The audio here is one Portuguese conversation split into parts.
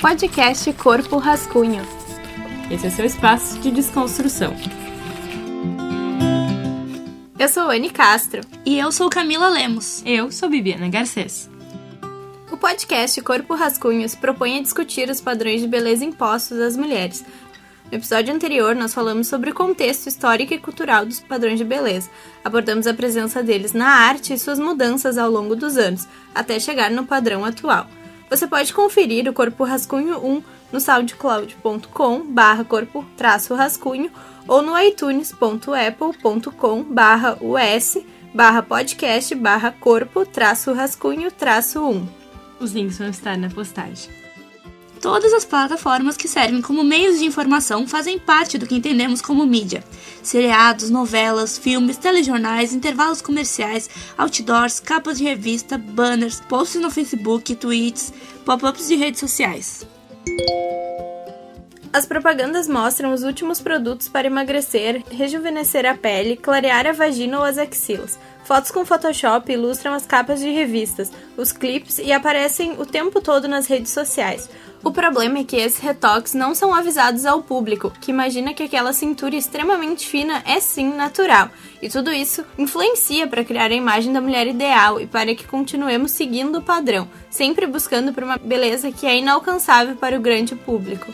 Podcast Corpo Rascunho. Esse é seu espaço de desconstrução. Eu sou Anne Castro. E eu sou Camila Lemos. Eu sou Bibiana Garcês. O podcast Corpo Rascunho se propõe a discutir os padrões de beleza impostos às mulheres. No episódio anterior, nós falamos sobre o contexto histórico e cultural dos padrões de beleza. Abordamos a presença deles na arte e suas mudanças ao longo dos anos, até chegar no padrão atual. Você pode conferir o Corpo Rascunho 1 no soundcloud.com barra corpo rascunho ou no itunes.apple.com barra us barra podcast barra corpo traço rascunho traço 1. Os links vão estar na postagem. Todas as plataformas que servem como meios de informação fazem parte do que entendemos como mídia. Seriados, novelas, filmes, telejornais, intervalos comerciais, outdoors, capas de revista, banners, posts no Facebook, tweets, pop-ups de redes sociais. As propagandas mostram os últimos produtos para emagrecer, rejuvenescer a pele, clarear a vagina ou as axilas. Fotos com Photoshop ilustram as capas de revistas, os clips e aparecem o tempo todo nas redes sociais. O problema é que esses retoques não são avisados ao público, que imagina que aquela cintura extremamente fina é sim natural, e tudo isso influencia para criar a imagem da mulher ideal e para que continuemos seguindo o padrão, sempre buscando por uma beleza que é inalcançável para o grande público.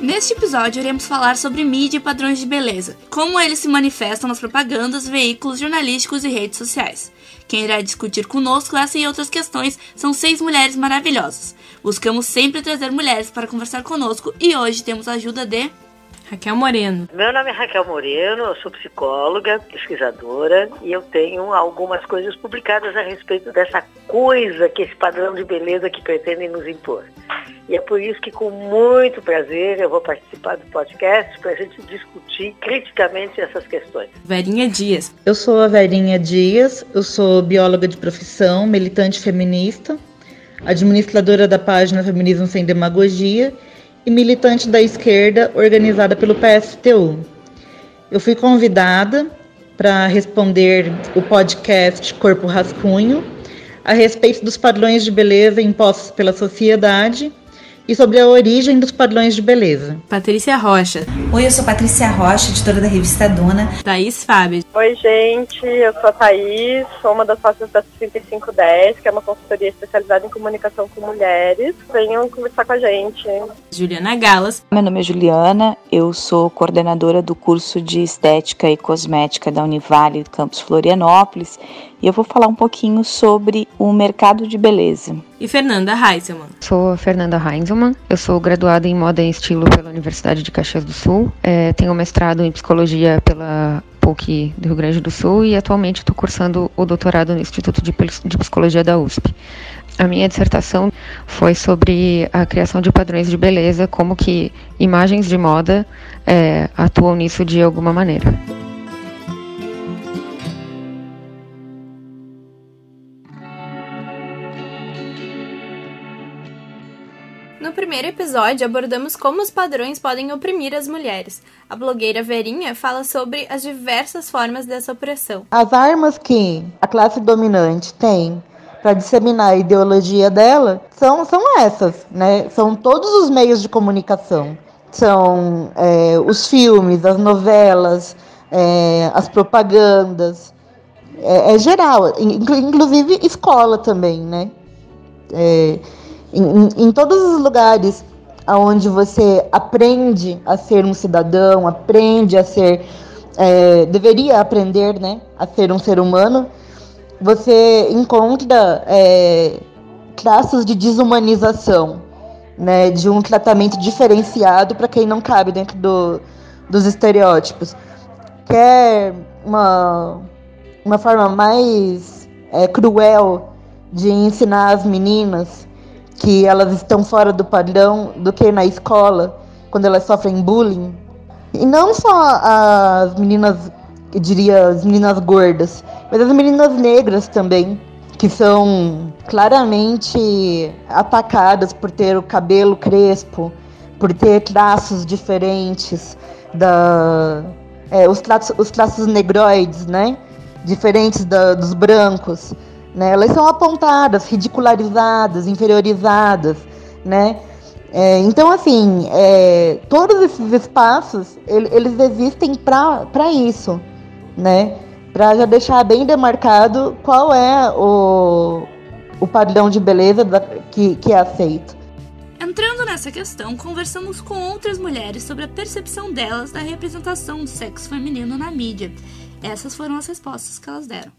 Neste episódio, iremos falar sobre mídia e padrões de beleza, como eles se manifestam nas propagandas, veículos jornalísticos e redes sociais. Quem irá discutir conosco essa e outras questões são seis mulheres maravilhosas. Buscamos sempre trazer mulheres para conversar conosco e hoje temos a ajuda de Raquel Moreno. Meu nome é Raquel Moreno, eu sou psicóloga, pesquisadora e eu tenho algumas coisas publicadas a respeito dessa coisa que esse padrão de beleza que pretendem nos impor. E é por isso que, com muito prazer, eu vou participar do podcast para a gente discutir criticamente essas questões. Verinha Dias. Eu sou a Verinha Dias, eu sou bióloga de profissão, militante feminista, administradora da página Feminismo Sem Demagogia e militante da esquerda organizada pelo PSTU. Eu fui convidada para responder o podcast Corpo Rascunho a respeito dos padrões de beleza impostos pela sociedade e sobre a origem dos padrões de beleza. Patrícia Rocha. Oi, eu sou Patrícia Rocha, editora da revista Dona. Thaís Fábio. Oi, gente, eu sou a Thaís, sou uma das sócias da 3510, que é uma consultoria especializada em comunicação com mulheres. Venham conversar com a gente. Juliana Galas. Meu nome é Juliana, eu sou coordenadora do curso de Estética e Cosmética da Univale Campus Florianópolis e eu vou falar um pouquinho sobre o mercado de beleza. E Fernanda Heiselman. Sou a Fernanda Heiselman, eu sou graduada em Moda e Estilo pela Universidade de Caxias do Sul, é, tenho mestrado em Psicologia pela PUC do Rio Grande do Sul e atualmente estou cursando o doutorado no Instituto de, de Psicologia da USP. A minha dissertação foi sobre a criação de padrões de beleza, como que imagens de moda é, atuam nisso de alguma maneira. No primeiro episódio, abordamos como os padrões podem oprimir as mulheres. A blogueira Verinha fala sobre as diversas formas dessa opressão. As armas que a classe dominante tem para disseminar a ideologia dela são, são essas, né? São todos os meios de comunicação. São é, os filmes, as novelas, é, as propagandas. É, é geral, inclusive escola também, né? É, em, em todos os lugares onde você aprende a ser um cidadão, aprende a ser, é, deveria aprender, né, a ser um ser humano, você encontra é, traços de desumanização, né, de um tratamento diferenciado para quem não cabe dentro do, dos estereótipos. Quer uma, uma forma mais é, cruel de ensinar as meninas que elas estão fora do padrão do que na escola, quando elas sofrem bullying. E não só as meninas, eu diria, as meninas gordas, mas as meninas negras também, que são claramente atacadas por ter o cabelo crespo, por ter traços diferentes, da, é, os, traços, os traços negroides, né? Diferentes da, dos brancos. Né? Elas são apontadas, ridicularizadas, inferiorizadas, né? É, então, assim, é, todos esses espaços, ele, eles existem para isso, né? Para já deixar bem demarcado qual é o, o padrão de beleza da, que, que é aceito. Entrando nessa questão, conversamos com outras mulheres sobre a percepção delas da representação do sexo feminino na mídia. Essas foram as respostas que elas deram.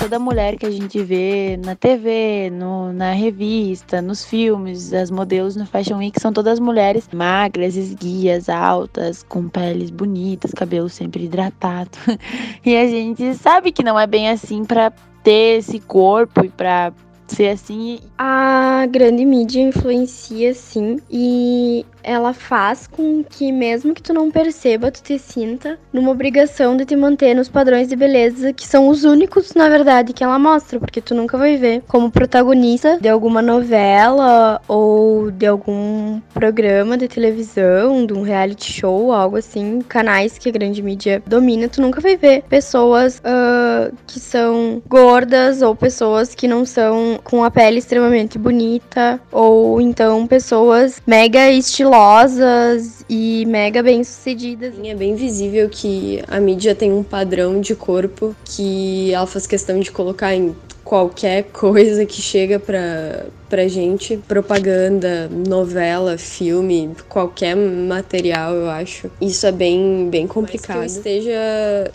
Toda mulher que a gente vê na TV, no, na revista, nos filmes, as modelos no Fashion Week são todas mulheres magras, esguias, altas, com peles bonitas, cabelo sempre hidratado. e a gente sabe que não é bem assim para ter esse corpo e para ser assim. A grande mídia influencia sim e ela faz com que mesmo que tu não perceba, tu te sinta numa obrigação de te manter nos padrões de beleza que são os únicos, na verdade, que ela mostra, porque tu nunca vai ver como protagonista de alguma novela ou de algum programa de televisão, de um reality show, algo assim, canais que a grande mídia domina, tu nunca vai ver pessoas uh, que são gordas ou pessoas que não são com a pele extremamente bonita ou então pessoas mega estilosas estilosas e mega bem sucedidas. É bem visível que a mídia tem um padrão de corpo que ela faz questão de colocar em qualquer coisa que chega pra, pra gente, propaganda, novela, filme, qualquer material, eu acho. Isso é bem, bem complicado. Mas que eu esteja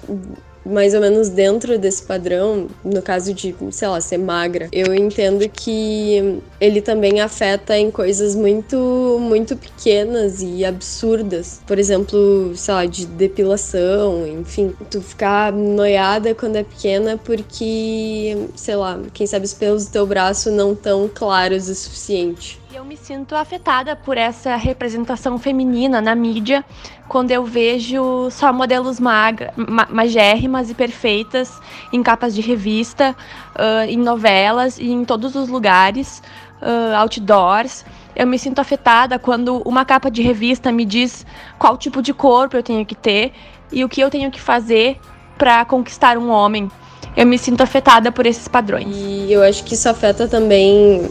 mais ou menos dentro desse padrão, no caso de, sei lá, ser magra, eu entendo que ele também afeta em coisas muito, muito pequenas e absurdas. Por exemplo, sei lá, de depilação, enfim. Tu ficar noiada quando é pequena porque, sei lá, quem sabe os pelos do teu braço não tão claros o suficiente. Eu me sinto afetada por essa representação feminina na mídia quando eu vejo só modelos magra, ma magérrimas e perfeitas em capas de revista, uh, em novelas e em todos os lugares, uh, outdoors. Eu me sinto afetada quando uma capa de revista me diz qual tipo de corpo eu tenho que ter e o que eu tenho que fazer para conquistar um homem. Eu me sinto afetada por esses padrões. E eu acho que isso afeta também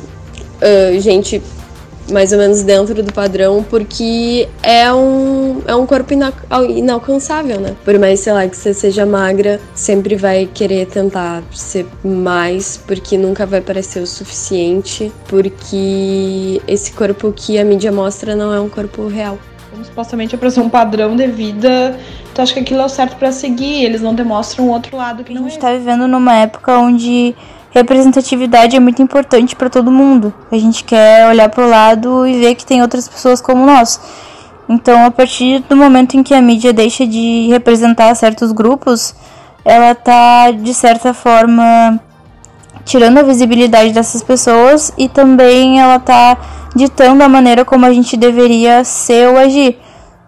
uh, gente mais ou menos dentro do padrão, porque é um, é um corpo ina inalcançável, né? Por mais, sei lá, que você seja magra, sempre vai querer tentar ser mais, porque nunca vai parecer o suficiente, porque esse corpo que a mídia mostra não é um corpo real. Como supostamente é pra ser um padrão de vida, tu acha que aquilo é o certo para seguir, eles não demonstram o outro lado que não é. A gente é. tá vivendo numa época onde representatividade é muito importante para todo mundo. A gente quer olhar para o lado e ver que tem outras pessoas como nós. Então, a partir do momento em que a mídia deixa de representar certos grupos, ela está de certa forma tirando a visibilidade dessas pessoas e também ela está ditando a maneira como a gente deveria ser ou agir,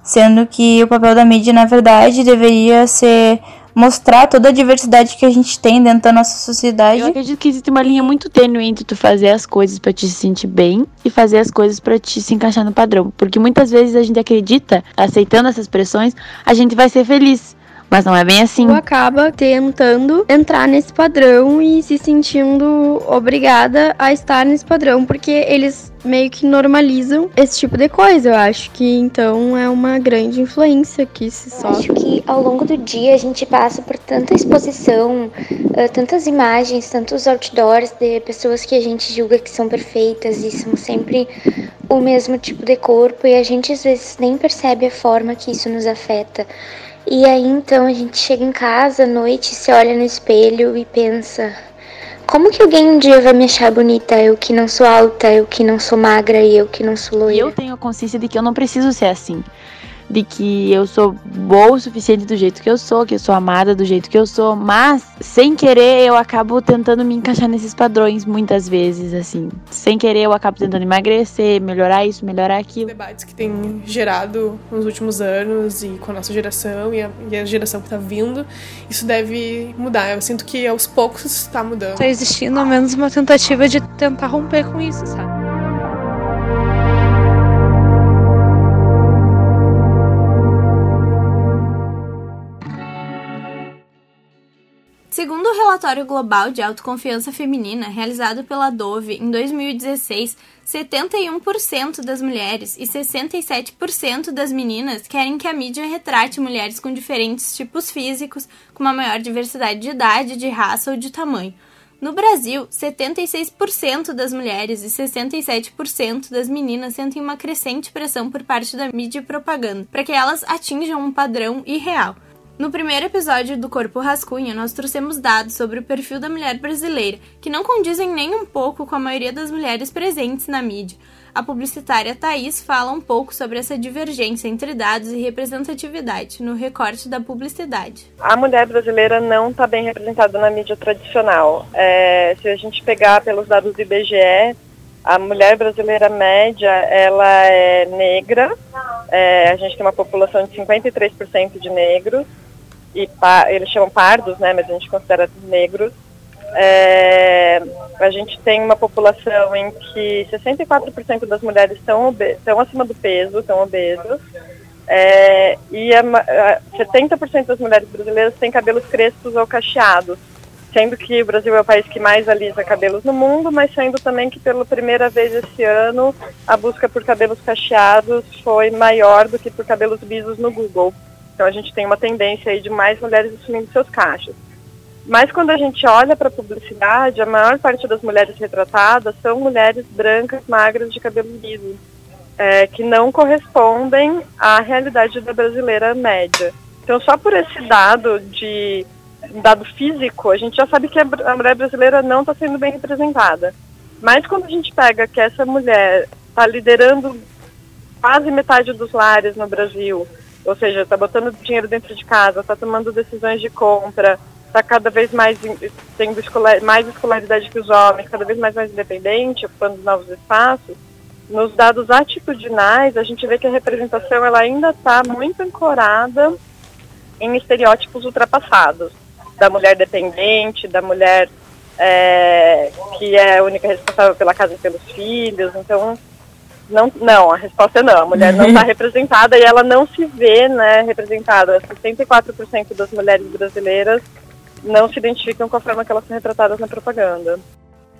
sendo que o papel da mídia, na verdade, deveria ser mostrar toda a diversidade que a gente tem dentro da nossa sociedade. Eu acredito que existe uma linha muito tênue entre tu fazer as coisas para te sentir bem e fazer as coisas para te se encaixar no padrão, porque muitas vezes a gente acredita, aceitando essas pressões, a gente vai ser feliz. Mas não é bem assim. Tu acaba tentando entrar nesse padrão e se sentindo obrigada a estar nesse padrão, porque eles meio que normalizam esse tipo de coisa. Eu acho que então é uma grande influência que se sofre. Acho que ao longo do dia a gente passa por tanta exposição, uh, tantas imagens, tantos outdoors de pessoas que a gente julga que são perfeitas e são sempre o mesmo tipo de corpo e a gente às vezes nem percebe a forma que isso nos afeta. E aí então a gente chega em casa à noite, se olha no espelho e pensa: como que alguém um dia vai me achar bonita? Eu que não sou alta, eu que não sou magra e eu que não sou loira. E eu tenho a consciência de que eu não preciso ser assim de que eu sou boa o suficiente do jeito que eu sou, que eu sou amada do jeito que eu sou, mas sem querer eu acabo tentando me encaixar nesses padrões muitas vezes, assim. Sem querer eu acabo tentando emagrecer, melhorar isso, melhorar aquilo. Debates que tem gerado nos últimos anos e com a nossa geração e a, e a geração que tá vindo, isso deve mudar. Eu sinto que aos poucos está mudando. Tá existindo ao menos uma tentativa de tentar romper com isso, sabe? Segundo o relatório global de autoconfiança feminina realizado pela Dove em 2016, 71% das mulheres e 67% das meninas querem que a mídia retrate mulheres com diferentes tipos físicos, com uma maior diversidade de idade, de raça ou de tamanho. No Brasil, 76% das mulheres e 67% das meninas sentem uma crescente pressão por parte da mídia e propaganda para que elas atinjam um padrão irreal. No primeiro episódio do Corpo Rascunho, nós trouxemos dados sobre o perfil da mulher brasileira, que não condizem nem um pouco com a maioria das mulheres presentes na mídia. A publicitária Thaís fala um pouco sobre essa divergência entre dados e representatividade no recorte da publicidade. A mulher brasileira não está bem representada na mídia tradicional. É, se a gente pegar pelos dados do IBGE, a mulher brasileira média ela é negra. É, a gente tem uma população de 53% de negros e eles chamam pardos, né, mas a gente considera negros. É, a gente tem uma população em que 64% das mulheres estão, estão acima do peso, estão obesas, é, e a, a 70% das mulheres brasileiras têm cabelos crespos ou cacheados, sendo que o Brasil é o país que mais alisa cabelos no mundo, mas sendo também que pela primeira vez esse ano a busca por cabelos cacheados foi maior do que por cabelos lisos no Google. Então a gente tem uma tendência aí de mais mulheres assumindo seus cachos. Mas quando a gente olha para a publicidade, a maior parte das mulheres retratadas são mulheres brancas, magras, de cabelo liso, é, que não correspondem à realidade da brasileira média. Então só por esse dado de dado físico, a gente já sabe que a mulher brasileira não está sendo bem representada. Mas quando a gente pega que essa mulher está liderando quase metade dos lares no Brasil, ou seja, está botando dinheiro dentro de casa, está tomando decisões de compra, está cada vez mais tendo escolar, mais escolaridade que os homens, cada vez mais, mais independente, ocupando novos espaços. Nos dados atitudinais, a gente vê que a representação ela ainda está muito ancorada em estereótipos ultrapassados da mulher dependente, da mulher é, que é a única responsável pela casa e pelos filhos. Então, não, não, a resposta é não. A mulher não está representada e ela não se vê né, representada. 64% das mulheres brasileiras não se identificam com a forma que elas são retratadas na propaganda.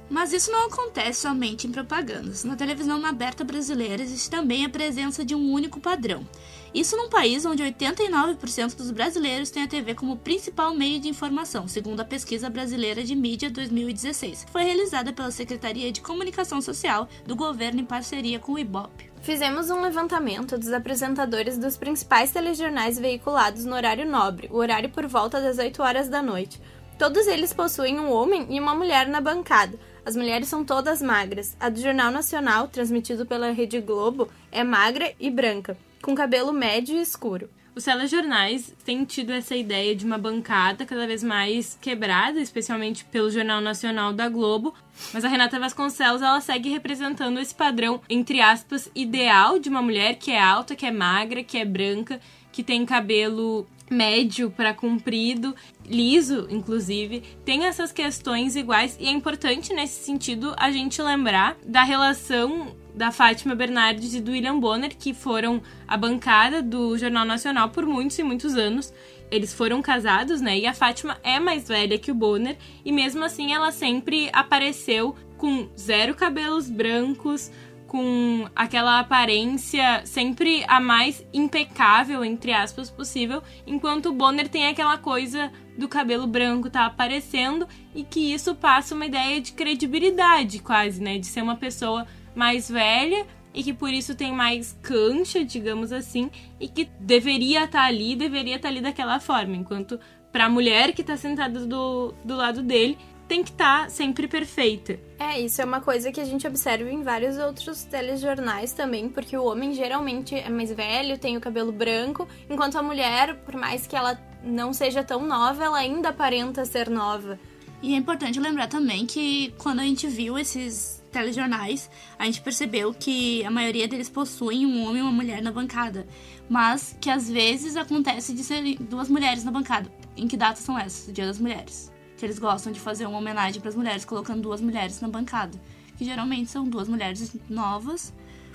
Mas isso não acontece somente em propagandas. Na televisão aberta brasileira existe também a presença de um único padrão. Isso num país onde 89% dos brasileiros têm a TV como principal meio de informação, segundo a Pesquisa Brasileira de Mídia 2016, que foi realizada pela Secretaria de Comunicação Social do governo em parceria com o IBOP. Fizemos um levantamento dos apresentadores dos principais telejornais veiculados no horário nobre, o horário por volta das 8 horas da noite. Todos eles possuem um homem e uma mulher na bancada. As mulheres são todas magras. A do Jornal Nacional, transmitido pela Rede Globo, é magra e branca, com cabelo médio e escuro. Os telejornais têm tido essa ideia de uma bancada cada vez mais quebrada, especialmente pelo Jornal Nacional da Globo. Mas a Renata Vasconcelos ela segue representando esse padrão, entre aspas, ideal de uma mulher que é alta, que é magra, que é branca, que tem cabelo médio para comprido, liso, inclusive, tem essas questões iguais e é importante nesse sentido a gente lembrar da relação da Fátima Bernardes e do William Bonner, que foram a bancada do Jornal Nacional por muitos e muitos anos. Eles foram casados, né? E a Fátima é mais velha que o Bonner, e mesmo assim ela sempre apareceu com zero cabelos brancos, com aquela aparência sempre a mais impecável, entre aspas, possível, enquanto o Bonner tem aquela coisa do cabelo branco tá aparecendo e que isso passa uma ideia de credibilidade quase, né, de ser uma pessoa mais velha e que por isso tem mais cancha, digamos assim, e que deveria estar tá ali, deveria estar tá ali daquela forma, enquanto para a mulher que está sentada do, do lado dele, tem que estar tá sempre perfeita. É, isso é uma coisa que a gente observa em vários outros telejornais também, porque o homem geralmente é mais velho, tem o cabelo branco, enquanto a mulher, por mais que ela não seja tão nova, ela ainda aparenta ser nova. E é importante lembrar também que quando a gente viu esses telejornais, a gente percebeu que a maioria deles possuem um homem e uma mulher na bancada, mas que às vezes acontece de ser duas mulheres na bancada. Em que datas são essas? O Dia das Mulheres que eles gostam de fazer uma homenagem para as mulheres, colocando duas mulheres na bancada, que geralmente são duas mulheres novas,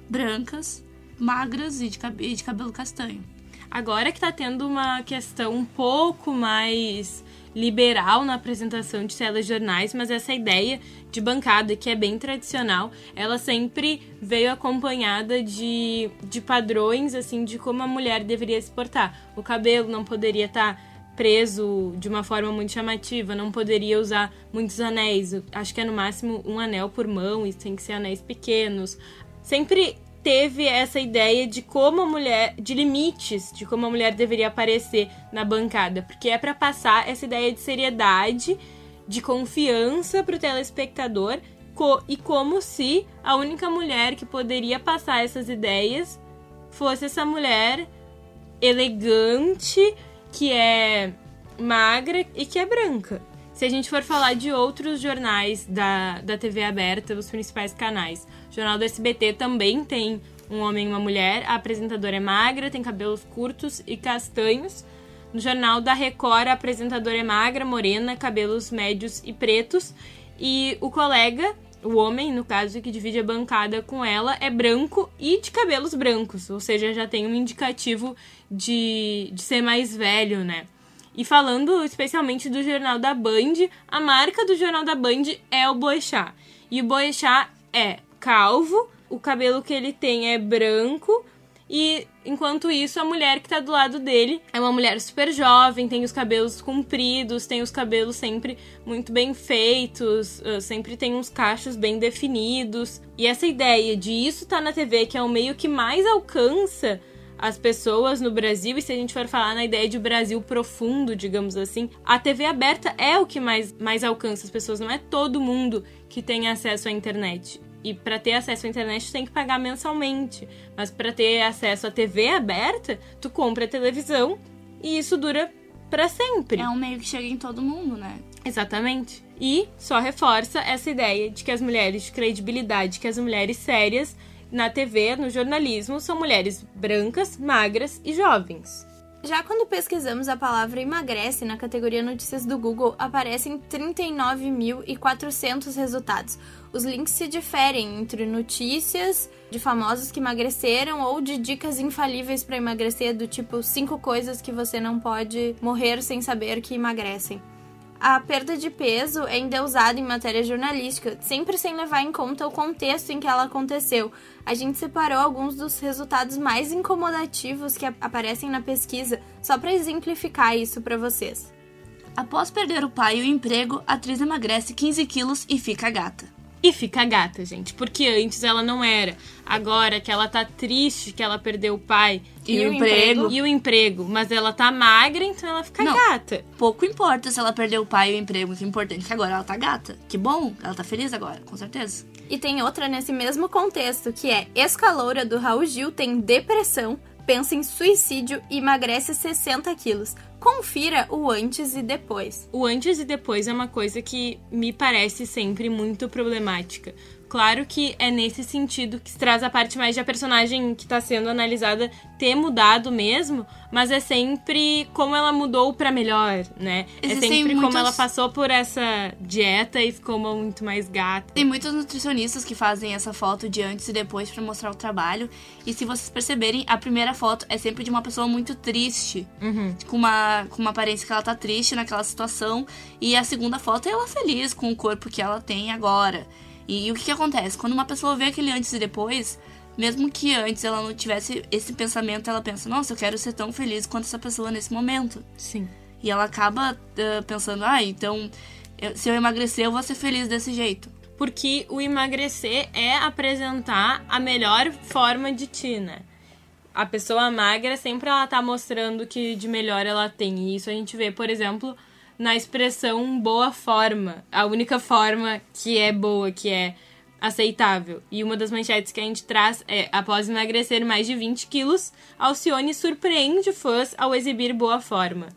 brancas, magras e de, cab e de cabelo castanho. Agora que tá tendo uma questão um pouco mais liberal na apresentação de telejornais, mas essa ideia de bancada, que é bem tradicional, ela sempre veio acompanhada de, de padrões, assim, de como a mulher deveria se portar. O cabelo não poderia estar tá preso de uma forma muito chamativa, não poderia usar muitos anéis. Acho que é no máximo um anel por mão e tem que ser anéis pequenos. Sempre teve essa ideia de como a mulher, de limites, de como a mulher deveria aparecer na bancada, porque é para passar essa ideia de seriedade, de confiança para o telespectador co e como se a única mulher que poderia passar essas ideias fosse essa mulher elegante, que é magra e que é branca. Se a gente for falar de outros jornais da, da TV aberta, os principais canais, o Jornal do SBT também tem um homem e uma mulher, a apresentadora é magra, tem cabelos curtos e castanhos. No Jornal da Record, a apresentadora é magra, morena, cabelos médios e pretos. E o colega, o homem, no caso, que divide a bancada com ela, é branco e de cabelos brancos, ou seja, já tem um indicativo de, de ser mais velho, né? E falando especialmente do Jornal da Band, a marca do Jornal da Band é o Boechat. E o Boechat é calvo, o cabelo que ele tem é branco e enquanto isso, a mulher que tá do lado dele é uma mulher super jovem, tem os cabelos compridos, tem os cabelos sempre muito bem feitos, ah, sempre tem uns cachos bem definidos. E essa ideia de isso tá na TV, que é o meio que mais alcança as pessoas no Brasil, e se a gente for falar na ideia de Brasil profundo, digamos assim, a TV aberta é o que mais, mais alcança as pessoas, não é todo mundo que tem acesso à internet. E para ter acesso à internet tem que pagar mensalmente, mas para ter acesso à TV aberta, tu compra a televisão e isso dura para sempre. É um meio que chega em todo mundo, né? Exatamente. E só reforça essa ideia de que as mulheres de credibilidade, que as mulheres sérias na TV, no jornalismo, são mulheres brancas, magras e jovens. Já quando pesquisamos a palavra emagrece na categoria notícias do Google, aparecem 39.400 resultados. Os links se diferem entre notícias de famosos que emagreceram ou de dicas infalíveis para emagrecer, do tipo 5 coisas que você não pode morrer sem saber que emagrecem a perda de peso é endeusada em matéria jornalística, sempre sem levar em conta o contexto em que ela aconteceu. A gente separou alguns dos resultados mais incomodativos que aparecem na pesquisa, só para exemplificar isso para vocês. Após perder o pai e o emprego, a atriz emagrece 15 quilos e fica gata e fica gata, gente. Porque antes ela não era. Agora que ela tá triste que ela perdeu o pai e, e o emprego. E o emprego. Mas ela tá magra, então ela fica não, gata. Pouco importa se ela perdeu o pai e o emprego. O que é importante é que agora ela tá gata. Que bom, ela tá feliz agora, com certeza. E tem outra nesse mesmo contexto, que é Escaloura do Raul Gil tem depressão, pensa em suicídio e emagrece 60 quilos. Confira o antes e depois. O antes e depois é uma coisa que me parece sempre muito problemática. Claro que é nesse sentido que se traz a parte mais de a personagem que está sendo analisada ter mudado mesmo, mas é sempre como ela mudou para melhor, né? É Existem é sempre muitos... como ela passou por essa dieta e ficou muito mais gata. Tem muitos nutricionistas que fazem essa foto de antes e depois para mostrar o trabalho. E se vocês perceberem, a primeira foto é sempre de uma pessoa muito triste, uhum. com, uma, com uma aparência que ela tá triste naquela situação. E a segunda foto é ela feliz com o corpo que ela tem agora. E, e o que, que acontece? Quando uma pessoa vê aquele antes e depois, mesmo que antes ela não tivesse esse pensamento, ela pensa: nossa, eu quero ser tão feliz quanto essa pessoa nesse momento. Sim. E ela acaba uh, pensando: ah, então eu, se eu emagrecer, eu vou ser feliz desse jeito. Porque o emagrecer é apresentar a melhor forma de ti, né? A pessoa magra sempre ela tá mostrando que de melhor ela tem. E isso a gente vê, por exemplo, na expressão boa forma. A única forma que é boa, que é aceitável. E uma das manchetes que a gente traz é: após emagrecer mais de 20 quilos, Alcione surpreende fãs ao exibir boa forma.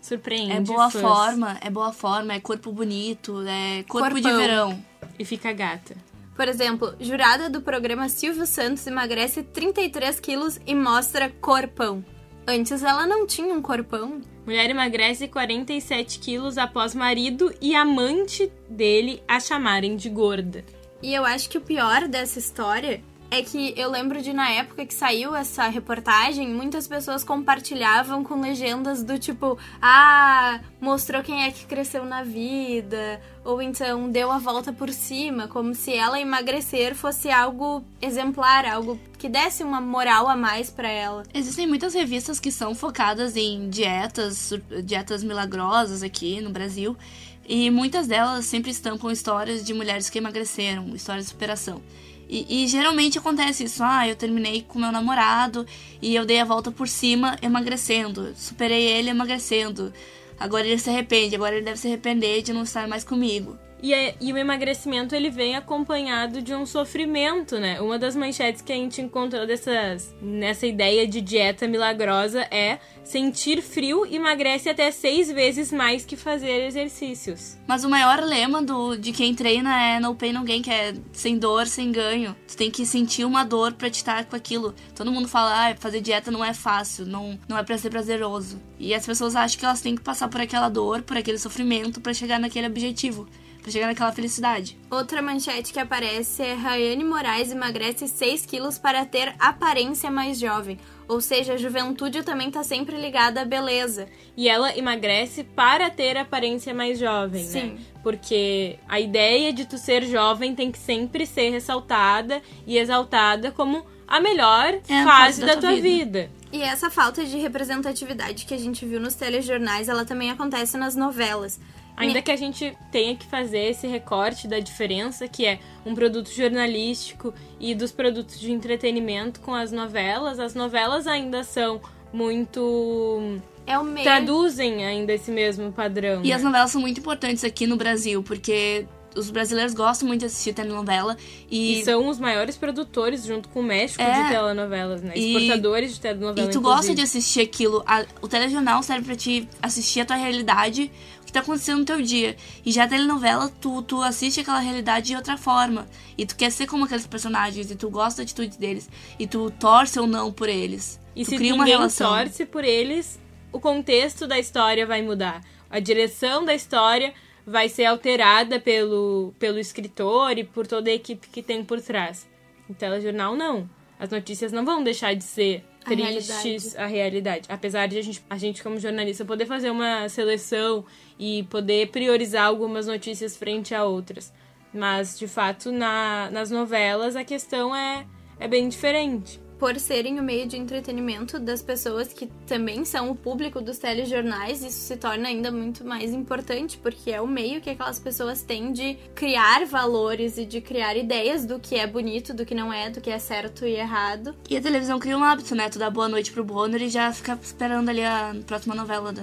Surpreende. É boa fãs. forma, é boa forma, é corpo bonito, é corpo Corpão. de verão. E fica gata. Por exemplo, jurada do programa Silvio Santos emagrece 33 quilos e mostra corpão. Antes ela não tinha um corpão. Mulher emagrece 47 quilos após marido e amante dele a chamarem de gorda. E eu acho que o pior dessa história é que eu lembro de na época que saiu essa reportagem, muitas pessoas compartilhavam com legendas do tipo, ah, mostrou quem é que cresceu na vida, ou então deu a volta por cima, como se ela emagrecer fosse algo exemplar, algo que desse uma moral a mais para ela. Existem muitas revistas que são focadas em dietas, dietas milagrosas aqui no Brasil, e muitas delas sempre estampam histórias de mulheres que emagreceram, histórias de superação. E, e, geralmente acontece isso. Ah, eu terminei com meu namorado e eu dei a volta por cima emagrecendo. Superei ele emagrecendo. Agora ele se arrepende, agora ele deve se arrepender de não estar mais comigo. E, é, e, o emagrecimento ele vem acompanhado de um sofrimento, né? Uma das manchetes que a gente encontrou dessas, nessa ideia de dieta milagrosa é sentir frio emagrece até seis vezes mais que fazer exercícios. Mas o maior lema do, de quem treina é no pain no gain, que é sem dor, sem ganho. Tu tem que sentir uma dor pra te estar com aquilo. Todo mundo fala, ah, fazer dieta não é fácil, não, não é pra ser prazeroso. E as pessoas acham que elas têm que passar por aquela dor, por aquele sofrimento para chegar naquele objetivo pra chegar naquela felicidade. Outra manchete que aparece é Rayane Moraes emagrece 6 quilos para ter aparência mais jovem. Ou seja, a juventude também tá sempre ligada à beleza. E ela emagrece para ter aparência mais jovem, Sim. né? Porque a ideia de tu ser jovem tem que sempre ser ressaltada e exaltada como a melhor É a fase fase da da, tua tua vida. vida. E essa falta de representatividade que a gente viu nos telejornais, ela também acontece nas novelas. Ainda que a gente tenha que fazer esse recorte da diferença que é um produto jornalístico e dos produtos de entretenimento com as novelas, as novelas ainda são muito É o meio. traduzem ainda esse mesmo padrão. E né? as novelas são muito importantes aqui no Brasil, porque os brasileiros gostam muito de assistir telenovela e, E são os maiores produtores, junto com o México, É. de telenovelas, né? E- Exportadores de telenovela. e tu gosta de inclusive. assistir aquilo. A- o telejornal serve pra te assistir a tua realidade, o que tá acontecendo no teu dia. E já a telenovela, tu, tu assiste aquela realidade de outra forma. E tu quer ser como aqueles personagens, e tu gosta da atitude deles. E tu torce ou não por eles. E tu se cria uma relação. torce por eles, o contexto da história vai mudar. A direção da história vai ser alterada pelo, pelo escritor e por toda a equipe que tem por trás. O telejornal, não. As notícias não vão deixar de ser A tristes a realidade. Apesar de a gente, a gente, como jornalista, poder fazer uma seleção e poder priorizar algumas notícias frente a outras. Mas, de fato, na, nas novelas a questão é, é bem diferente. Por serem o meio de entretenimento das pessoas que também são o público dos telejornais, isso se torna ainda muito mais importante, porque é o meio que aquelas pessoas têm de criar valores e de criar ideias do que é bonito, do que não é, do que é certo e errado. E a televisão cria um hábito, né? Tu dá boa noite pro Bonner e já fica esperando ali a próxima novela da,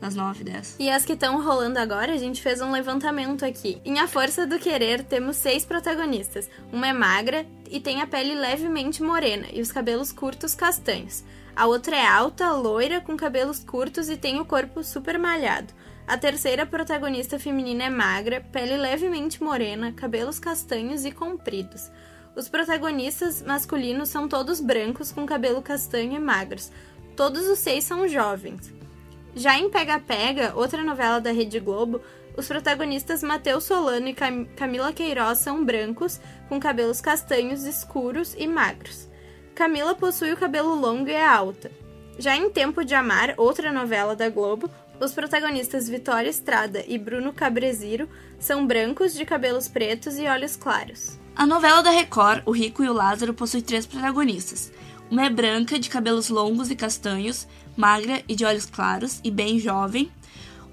das nove, dez. E as que estão rolando agora, a gente fez um levantamento aqui. Em A Força do Querer, temos seis protagonistas. Uma é magra e tem a pele levemente morena e os cabelos curtos castanhos. A outra é alta, loira, com cabelos curtos e tem o corpo super malhado. A terceira protagonista feminina é magra, pele levemente morena, cabelos castanhos e compridos. Os protagonistas masculinos são todos brancos com cabelo castanho e magros. Todos os seis são jovens. Já em Pega Pega, outra novela da Rede Globo, os protagonistas Matheus Solano e Cam Camila Queiroz são brancos, com cabelos castanhos escuros e magros. Camila possui o cabelo longo e é alta. Já em Tempo de Amar, outra novela da Globo, os protagonistas Vitória Estrada e Bruno Cabreziro são brancos, de cabelos pretos e olhos claros. A novela da Record, O Rico e o Lázaro, possui três protagonistas. Uma é branca, de cabelos longos e castanhos, magra e de olhos claros e bem jovem.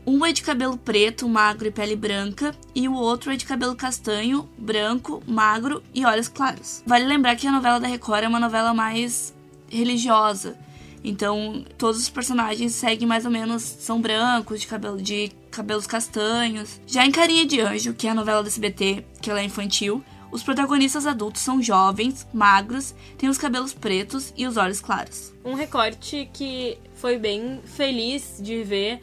Um é de cabelo preto, magro e pele branca, e o outro é de cabelo castanho, branco, magro e olhos claros. Vale lembrar que a novela da Record é uma novela mais religiosa. Então, todos os personagens seguem mais ou menos são brancos, de cabelo de cabelos castanhos. Já em Carinha de Anjo, que é a novela do SBT, que ela é infantil, os protagonistas adultos são jovens, magros, têm os cabelos pretos e os olhos claros. Um recorte que foi bem feliz de ver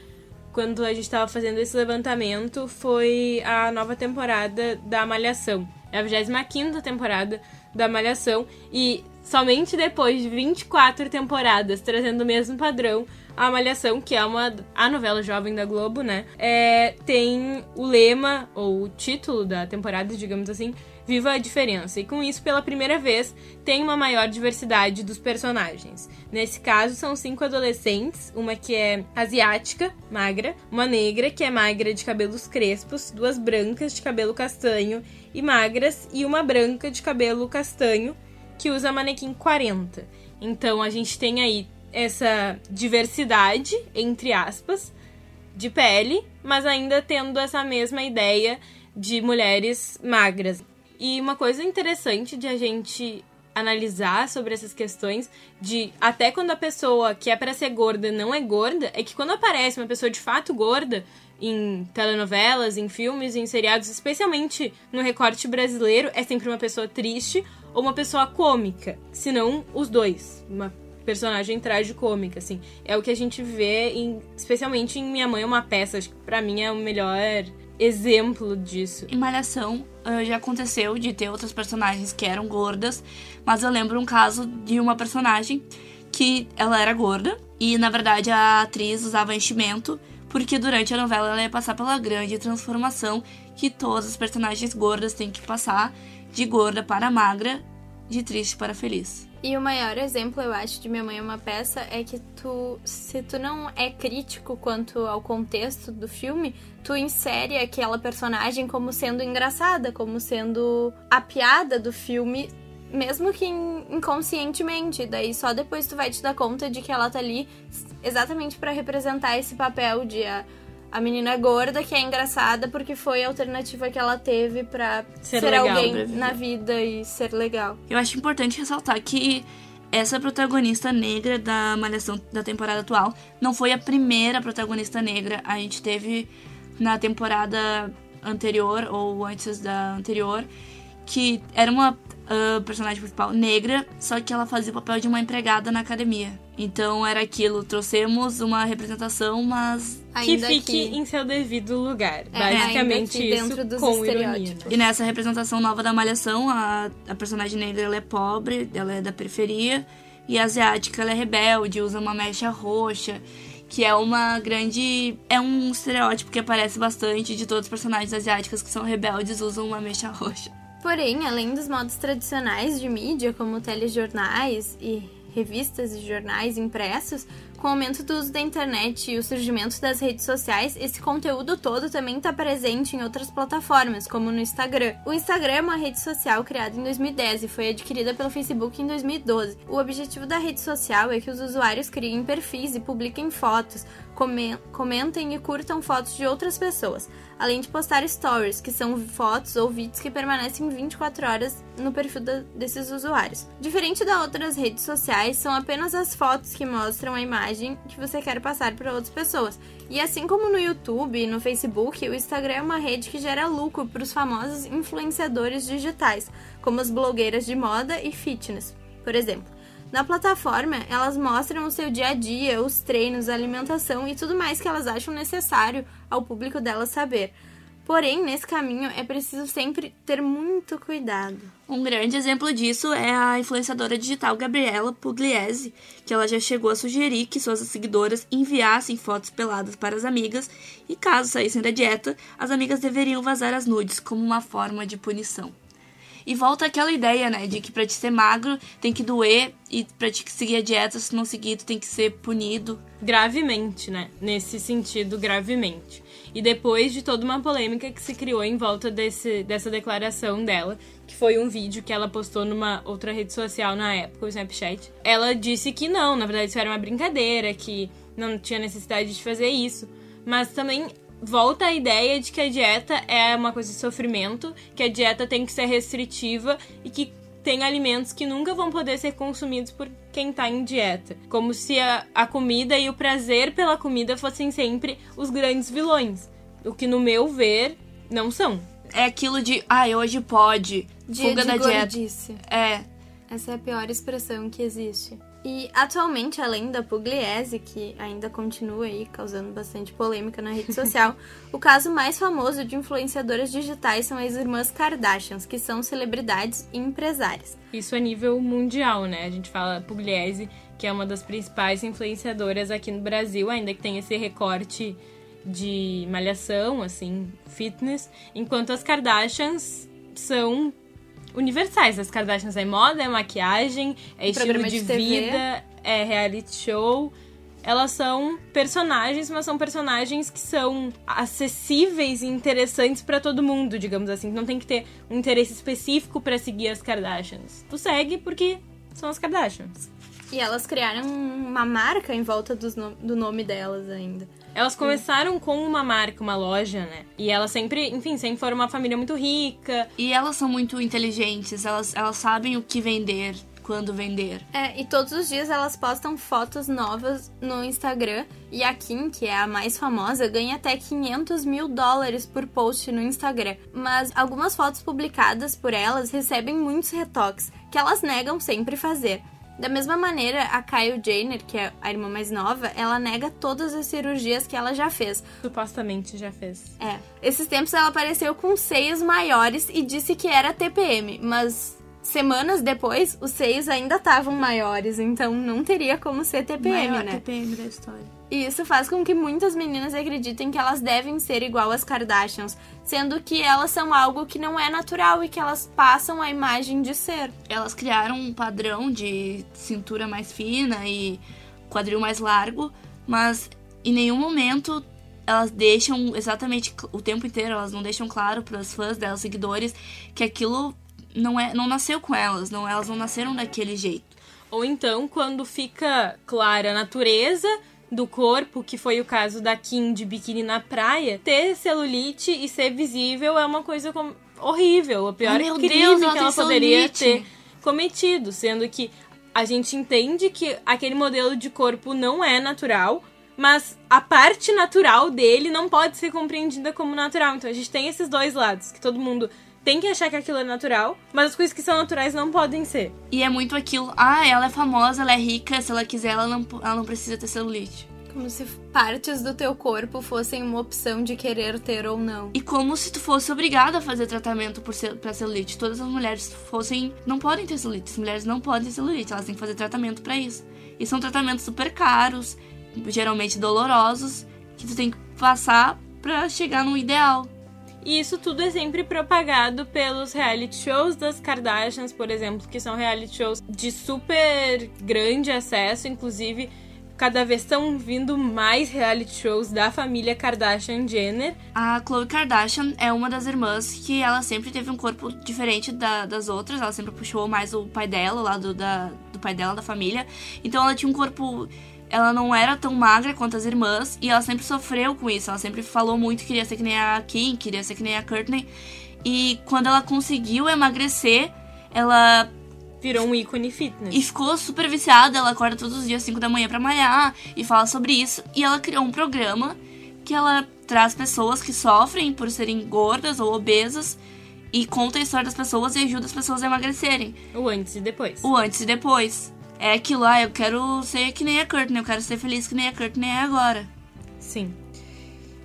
quando a gente estava fazendo esse levantamento foi a nova temporada da Malhação. É a 25 temporada da Malhação e somente depois de 24 temporadas trazendo o mesmo padrão, a Malhação, que é uma a novela jovem da Globo, né? É, tem o lema ou o título da temporada, digamos assim, viva a diferença. E com isso, pela primeira vez, tem uma maior diversidade dos personagens. Nesse caso, são cinco adolescentes: uma que é asiática, magra, uma negra, que é magra de cabelos crespos, duas brancas de cabelo castanho e magras, e uma branca de cabelo castanho que usa manequim 40. Então a gente tem aí essa diversidade, entre aspas, de pele, mas ainda tendo essa mesma ideia de mulheres magras. E uma coisa interessante de a gente analisar sobre essas questões de até quando a pessoa que é para ser gorda não é gorda, é que quando aparece uma pessoa de fato gorda em telenovelas, em filmes, em seriados, especialmente no recorte brasileiro, é sempre uma pessoa triste ou uma pessoa cômica, se não os dois, uma personagem tragicômica, assim. É o que a gente vê, em, especialmente em Minha Mãe é uma Peça, acho que pra mim é o melhor exemplo disso. Em Malhação, uh, já aconteceu de ter outras personagens que eram gordas, mas eu lembro um caso de uma personagem que ela era gorda e na verdade a atriz usava enchimento porque durante a novela ela ia passar pela grande transformação que todas as personagens gordas têm que passar de gorda para magra, de triste para feliz. E o maior exemplo, eu acho, de Minha Mãe é uma Peça é que tu, se tu não é crítico quanto ao contexto do filme, tu insere aquela personagem como sendo engraçada, como sendo a piada do filme, mesmo que inconscientemente. Daí só depois tu vai te dar conta de que ela tá ali exatamente para representar esse papel de a, a menina gorda que é engraçada porque foi a alternativa que ela teve para ser, ser alguém na vida e ser legal. Eu acho importante ressaltar que essa protagonista negra da Malhação da temporada atual não foi a primeira protagonista negra. A gente teve na temporada anterior ou antes da anterior que era uma uh, personagem principal negra, só que ela fazia o papel de uma empregada na academia. Então era aquilo, trouxemos uma representação, mas Ainda que fique que... em seu devido lugar. É, Basicamente isso, dentro dos com ironia. E nessa representação nova da Malhação, a, a personagem negra ela é pobre, ela é da periferia, e a asiática ela é rebelde, usa uma mecha roxa, que é uma grande... é um estereótipo que aparece bastante de todos os personagens asiáticas que são rebeldes usam uma mecha roxa. Porém, além dos modos tradicionais de mídia, como telejornais e revistas e jornais impressos, com o aumento do uso da internet e o surgimento das redes sociais, esse conteúdo todo também está presente em outras plataformas, como no Instagram. O Instagram é uma rede social criada em 2010 e foi adquirida pelo Facebook em 2012. O objetivo da rede social é que os usuários criem perfis e publiquem fotos, comentem e curtam fotos de outras pessoas, além de postar stories, que são fotos ou vídeos que permanecem 24 horas no perfil desses usuários. Diferente das outras redes sociais, são apenas as fotos que mostram a imagem que você quer passar para outras pessoas. E assim como no YouTube no Facebook, o Instagram é uma rede que gera lucro para os famosos influenciadores digitais, como as blogueiras de moda e fitness, por exemplo. Na plataforma, elas mostram o seu dia a dia, os treinos, a alimentação e tudo mais que elas acham necessário ao público delas saber. Porém, nesse caminho é preciso sempre ter muito cuidado. Um grande exemplo disso é a influenciadora digital Gabriela Pugliese, que ela já chegou a sugerir que suas seguidoras enviassem fotos peladas para as amigas e, caso saíssem da dieta, as amigas deveriam vazar as nudes como uma forma de punição. E volta aquela ideia, né, de que pra te ser magro tem que doer e pra te seguir a dieta, se não seguir, tu tem que ser punido. Gravemente, né? Nesse sentido, gravemente. E depois de toda uma polêmica que se criou em volta desse, dessa declaração dela, que foi um vídeo que ela postou numa outra rede social na época, o Snapchat, ela disse que não, na verdade isso era uma brincadeira, que não tinha necessidade de fazer isso. Mas também volta a ideia de que a dieta é uma coisa de sofrimento, que a dieta tem que ser restritiva e que tem alimentos que nunca vão poder ser consumidos por quem tá em dieta. Como se a, a comida e o prazer pela comida fossem sempre os grandes vilões. O que, no meu ver, não são. É aquilo de, ah, hoje pode. Dia fuga da gordice. dieta. É. Essa é a pior expressão que existe. E atualmente, além da Pugliese, que ainda continua aí causando bastante polêmica na rede social, o caso mais famoso de influenciadoras digitais são as irmãs Kardashians, que são celebridades e empresárias. Isso a nível mundial, né? A gente fala Pugliese, que é uma das principais influenciadoras aqui no Brasil, ainda que tem esse recorte de malhação, assim, fitness, enquanto as Kardashians são universais. As Kardashians é moda, é maquiagem, é Um estilo de, de vida, é reality show. Elas são personagens, mas são personagens que são acessíveis e interessantes pra todo mundo, digamos assim. Não tem que ter um interesse específico pra seguir as Kardashians. Tu segue porque são as Kardashians. E elas criaram uma marca em volta no- do nome delas ainda. Elas começaram com uma marca, uma loja, né? E elas sempre, enfim, sempre foram uma família muito rica. E elas são muito inteligentes, elas, elas sabem o que vender, quando vender. É, e todos os dias elas postam fotos novas no Instagram. E a Kim, que é a mais famosa, ganha até 500 mil dólares por post no Instagram. Mas algumas fotos publicadas por elas recebem muitos retoques, que elas negam sempre fazer. Da mesma maneira, a Kyle Jenner, que é a irmã mais nova, ela nega todas as cirurgias que ela já fez. Supostamente já fez. É. Esses tempos ela apareceu com seios maiores e disse que era TPM, mas semanas depois os seios ainda estavam maiores, então não teria como ser TPM, Maior né? TPM da história. E isso faz com que muitas meninas acreditem que elas devem ser igual às Kardashians, sendo que elas são algo que não é natural e que elas passam a imagem de ser. Elas criaram um padrão de cintura mais fina e quadril mais largo, mas em nenhum momento elas deixam exatamente o tempo inteiro, elas não deixam claro para os fãs delas, seguidores, que aquilo não é não nasceu com elas, não elas não nasceram daquele jeito. Ou então, quando fica clara a natureza do corpo, que foi o caso da Kim de biquíni na praia, ter celulite e ser visível é uma coisa horrível. A pior Ai, crime Deus, que ela poderia ter cometido, sendo que a gente entende que aquele modelo de corpo não é natural, mas a parte natural dele não pode ser compreendida como natural. Então a gente tem esses dois lados, que todo mundo tem que achar que aquilo é natural, mas as coisas que são naturais não podem ser. E é muito aquilo, ah, ela é famosa, ela é rica, se ela quiser, ela não, ela não precisa ter celulite. Como se partes do teu corpo fossem uma opção de querer ter ou não. E como se tu fosse obrigada a fazer tratamento por cel pra celulite. Todas as mulheres fossem. não podem ter celulite. As mulheres não podem ter celulite, elas têm que fazer tratamento pra isso. E são tratamentos super caros, geralmente dolorosos, que tu tem que passar pra chegar no ideal. E isso tudo é sempre propagado pelos reality shows das Kardashians, por exemplo, que são reality shows de super grande acesso, inclusive cada vez estão vindo mais reality shows da família Kardashian Jenner. A Khloe Kardashian é uma das irmãs que ela sempre teve um corpo diferente da- das outras. Ela sempre puxou mais o pai dela, o lado da, do pai dela, da família. Então ela tinha um corpo. Ela não era tão magra quanto as irmãs e ela sempre sofreu com isso. Ela sempre falou muito que queria ser que nem a Kim, queria ser que nem a Courtney. E quando ela conseguiu emagrecer, ela Virou um ícone fitness. e ficou super viciada, ela acorda todos os dias 5 da manhã pra malhar e fala sobre isso. E ela criou um programa que ela traz pessoas que sofrem por serem gordas ou obesas e conta a história das pessoas e ajuda as pessoas a emagrecerem. O antes e depois. O antes e depois. É aquilo, ah, eu quero ser que nem a Courtney, eu quero ser feliz que nem a Courtney é agora. Sim.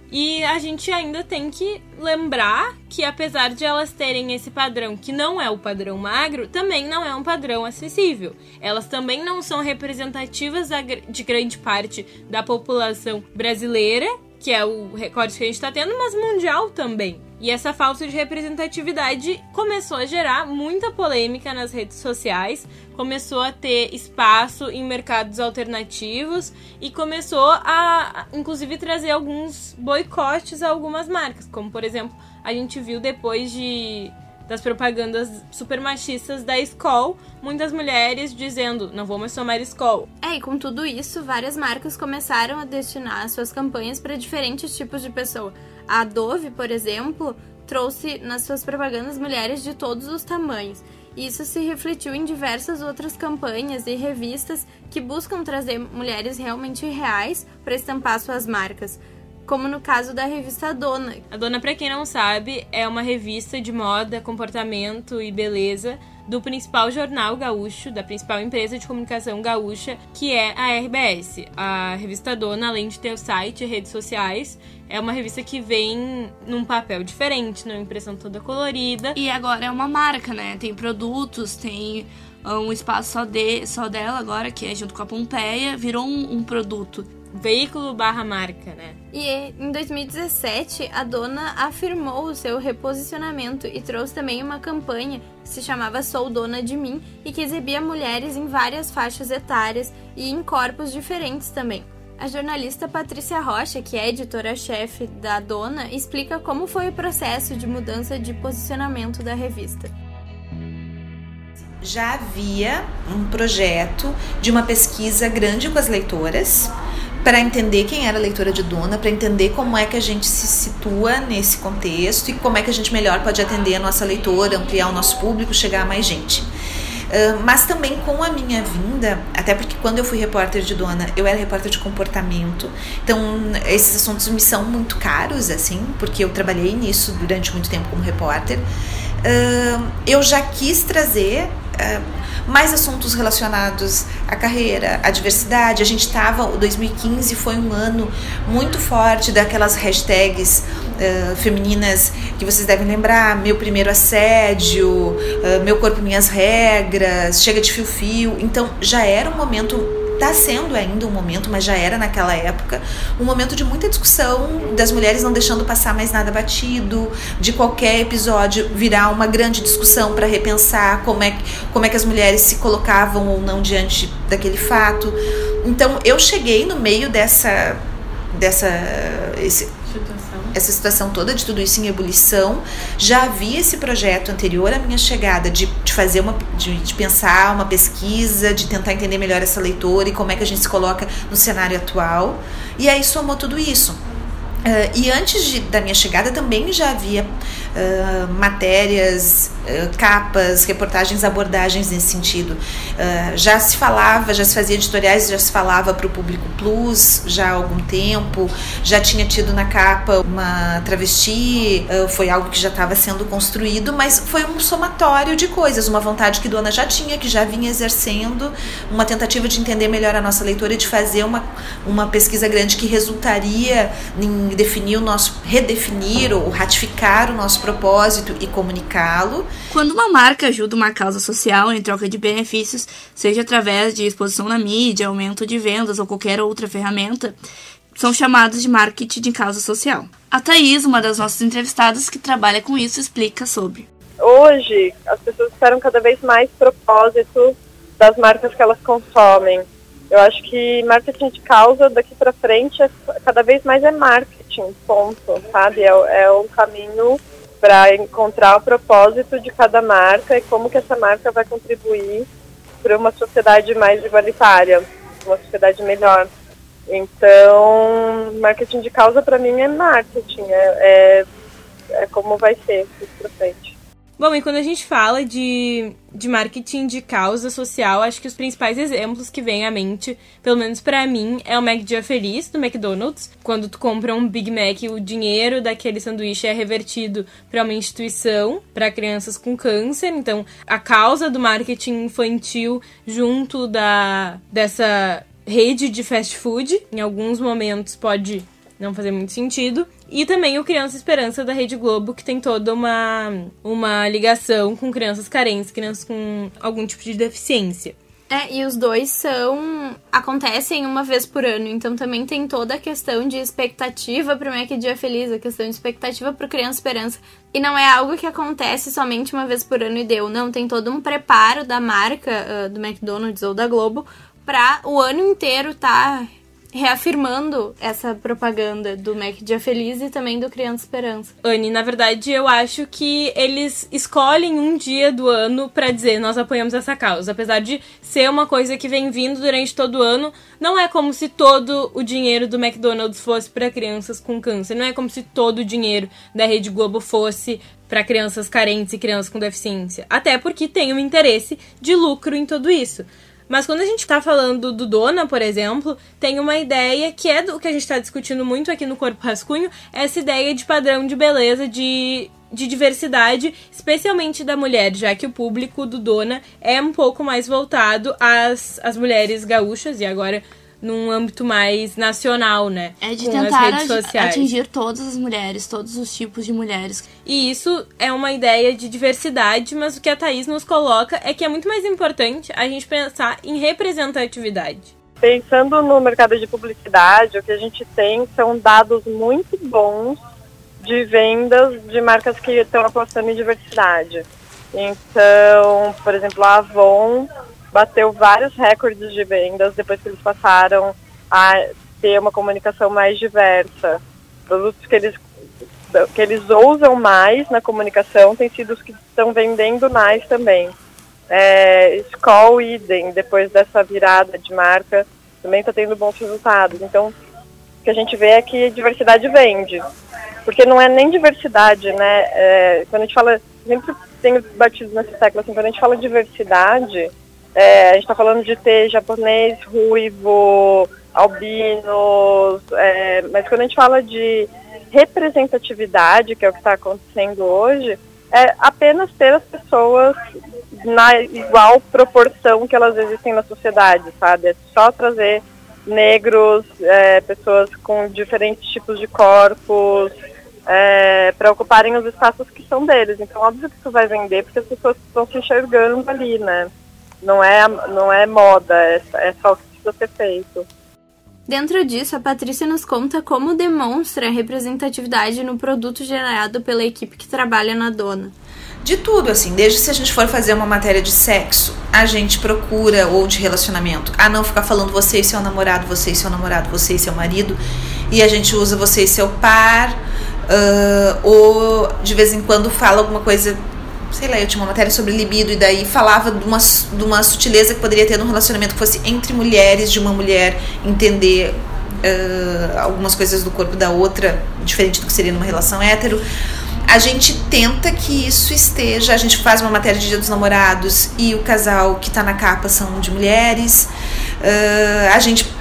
E a gente ainda tem que lembrar que, apesar de elas terem esse padrão que não é o padrão magro, também não é um padrão acessível. Elas também não são representativas de grande parte da população brasileira, que é o recorde que a gente está tendo, mas mundial também. E essa falta de representatividade começou a gerar muita polêmica nas redes sociais, começou a ter espaço em mercados alternativos e começou a, inclusive, trazer alguns boicotes a algumas marcas, como por exemplo, a gente viu depois de das propagandas super machistas da Skoll, muitas mulheres dizendo, não vou mais tomar Skoll. É, e com tudo isso, várias marcas começaram a destinar suas campanhas para diferentes tipos de pessoa. A Dove, por exemplo, trouxe nas suas propagandas mulheres de todos os tamanhos. Isso se refletiu em diversas outras campanhas e revistas que buscam trazer mulheres realmente reais para estampar suas marcas. Como no caso da revista Dona. A Dona, pra quem não sabe, é uma revista de moda, comportamento e beleza do principal jornal gaúcho, da principal empresa de comunicação gaúcha, que é a RBS. A revista Dona, além de ter o site e redes sociais, é uma revista que vem num papel diferente, numa impressão toda colorida. E agora é uma marca, né? Tem produtos, tem um espaço só, de, só dela agora, que é junto com a Pompeia, virou um, um produto. Veículo barra marca, né? E em 2017, a dona afirmou o seu reposicionamento e trouxe também uma campanha que se chamava Sou Dona de Mim e que exibia mulheres em várias faixas etárias e em corpos diferentes também. A jornalista Patrícia Rocha, que é editora-chefe da Dona, explica como foi o processo de mudança de posicionamento da revista já havia um projeto de uma pesquisa grande com as leitoras para entender quem era a leitora de dona, para entender como é que a gente se situa nesse contexto e como é que a gente melhor pode atender a nossa leitora, ampliar o nosso público, chegar a mais gente. Mas também com a minha vinda, até porque quando eu fui repórter de dona, eu era repórter de comportamento, então esses assuntos me são muito caros, assim, porque eu trabalhei nisso durante muito tempo como repórter. Eu já quis trazer mais assuntos relacionados à carreira, à diversidade. A gente estava, o 2015 foi um ano muito forte daquelas hashtags uh, femininas que vocês devem lembrar: meu primeiro assédio, uh, meu corpo, minhas regras, chega de fio-fio. Então já era um momento Está sendo ainda um momento, mas já era naquela época, um momento de muita discussão das mulheres não deixando passar mais nada batido, de qualquer episódio virar uma grande discussão para repensar como é, como é que as mulheres se colocavam ou não diante daquele fato. Então eu cheguei no meio dessa dessa esse, essa situação toda de tudo isso em ebulição. Já havia esse projeto anterior à minha chegada de, de fazer uma de, de, pensar uma pesquisa, de tentar entender melhor essa leitora e como é que a gente se coloca no cenário atual. E aí somou tudo isso. Uh, e antes de, da minha chegada também já havia matérias, capas, reportagens, abordagens nesse sentido. já se falava, já se fazia editoriais, já se falava para o público plus já há algum tempo, já tinha tido na capa uma travesti, foi algo que já estava sendo construído, mas foi um somatório de coisas, uma vontade que Dona já tinha, que já vinha exercendo, uma tentativa de entender melhor a nossa leitura e de fazer uma, uma pesquisa grande que resultaria em definir o nosso, redefinir ou ratificar o nosso propósito e comunicá-lo. Quando uma marca ajuda uma causa social em troca de benefícios, seja através de exposição na mídia, aumento de vendas ou qualquer outra ferramenta, são chamados de marketing de causa social. A Thaís, uma das nossas entrevistadas que trabalha com isso, explica sobre. Hoje, as pessoas esperam cada vez mais propósito das marcas que elas consomem. Eu acho que marketing de causa daqui para frente é, cada vez mais é marketing, ponto, sabe? É, é um caminho para encontrar o propósito de cada marca e como que essa marca vai contribuir para uma sociedade mais igualitária, uma sociedade melhor. Então, marketing de causa para mim é marketing, é, é, é como vai ser para frente. Bom, e quando a gente fala de, de marketing de causa social, acho que os principais exemplos que vêm à mente, pelo menos para mim, é o Mac Dia Feliz do McDonald's. Quando tu compra um Big Mac, o dinheiro daquele sanduíche é revertido para uma instituição para crianças com câncer. Então, a causa do marketing infantil junto da dessa rede de fast food, em alguns momentos pode não fazer muito sentido. E também o Criança Esperança da Rede Globo, que tem toda uma, uma ligação com crianças carentes, crianças com algum tipo de deficiência. É, e os dois são. acontecem uma vez por ano, então também tem toda a questão de expectativa pro Mac Dia Feliz, a questão de expectativa pro Criança Esperança. E não é algo que acontece somente uma vez por ano e deu, não. Tem todo um preparo da marca uh, do McDonald's ou da Globo para o ano inteiro tá reafirmando essa propaganda do Mac Dia Feliz e também do Criança Esperança. Anne, na verdade, eu acho que eles escolhem um dia do ano para dizer nós apoiamos essa causa. Apesar de ser uma coisa que vem vindo durante todo o ano, não é como se todo o dinheiro do McDonald's fosse para crianças com câncer. Não é como se todo o dinheiro da Rede Globo fosse para crianças carentes e crianças com deficiência. Até porque tem um interesse de lucro em tudo isso. Mas quando a gente tá falando do Dona, por exemplo, tem uma ideia que é do que a gente tá discutindo muito aqui no Corpo Rascunho, essa ideia de padrão de beleza, de, de diversidade, especialmente da mulher, já que o público do Dona é um pouco mais voltado às, às mulheres gaúchas, e agora num âmbito mais nacional, né? É de Com tentar atingir todas as mulheres, todos os tipos de mulheres. E isso é uma ideia de diversidade, mas o que a Thaís nos coloca é que é muito mais importante a gente pensar em representatividade. pensando no mercado de publicidade, o que a gente tem são dados muito bons de vendas de marcas que estão apostando em diversidade. Então, por exemplo, a Avon bateu vários recordes de vendas depois que eles passaram a ter uma comunicação mais diversa. Produtos que eles que eles usam mais na comunicação têm sido os que estão vendendo mais também. É, Skoll depois dessa virada de marca, também está tendo bons resultados. Então, o que a gente vê é que diversidade vende. Porque não é nem diversidade, né? É, quando a gente fala, sempre tenho batido nessa tecla, assim, quando a gente fala diversidade, é, a gente está falando de ter japonês, ruivo, albinos, é, mas quando a gente fala de representatividade, que é o que está acontecendo hoje, é apenas ter as pessoas na igual proporção que elas existem na sociedade, sabe? É só trazer negros, é, pessoas com diferentes tipos de corpos, é, para ocuparem os espaços que são deles. Então, óbvio que isso vai vender, porque as pessoas estão se enxergando ali, né? Não é, não é moda, é, é só o que precisa ser feito. Dentro disso, a Patrícia nos conta como demonstra a representatividade no produto gerado pela equipe que trabalha na dona. De tudo, assim, desde se a gente for fazer uma matéria de sexo, a gente procura, ou de relacionamento, a não ficar falando você e seu namorado, você e seu namorado, você e seu marido, e a gente usa você e seu par, uh, ou de vez em quando fala alguma coisa sei lá, eu tinha uma matéria sobre libido e daí falava de uma, de uma sutileza que poderia ter num relacionamento que fosse entre mulheres, de uma mulher entender uh, algumas coisas do corpo da outra, diferente do que seria numa relação hétero. A gente tenta que isso esteja. A gente faz uma matéria de Dia dos Namorados e o casal que está na capa são de mulheres. Uh, a gente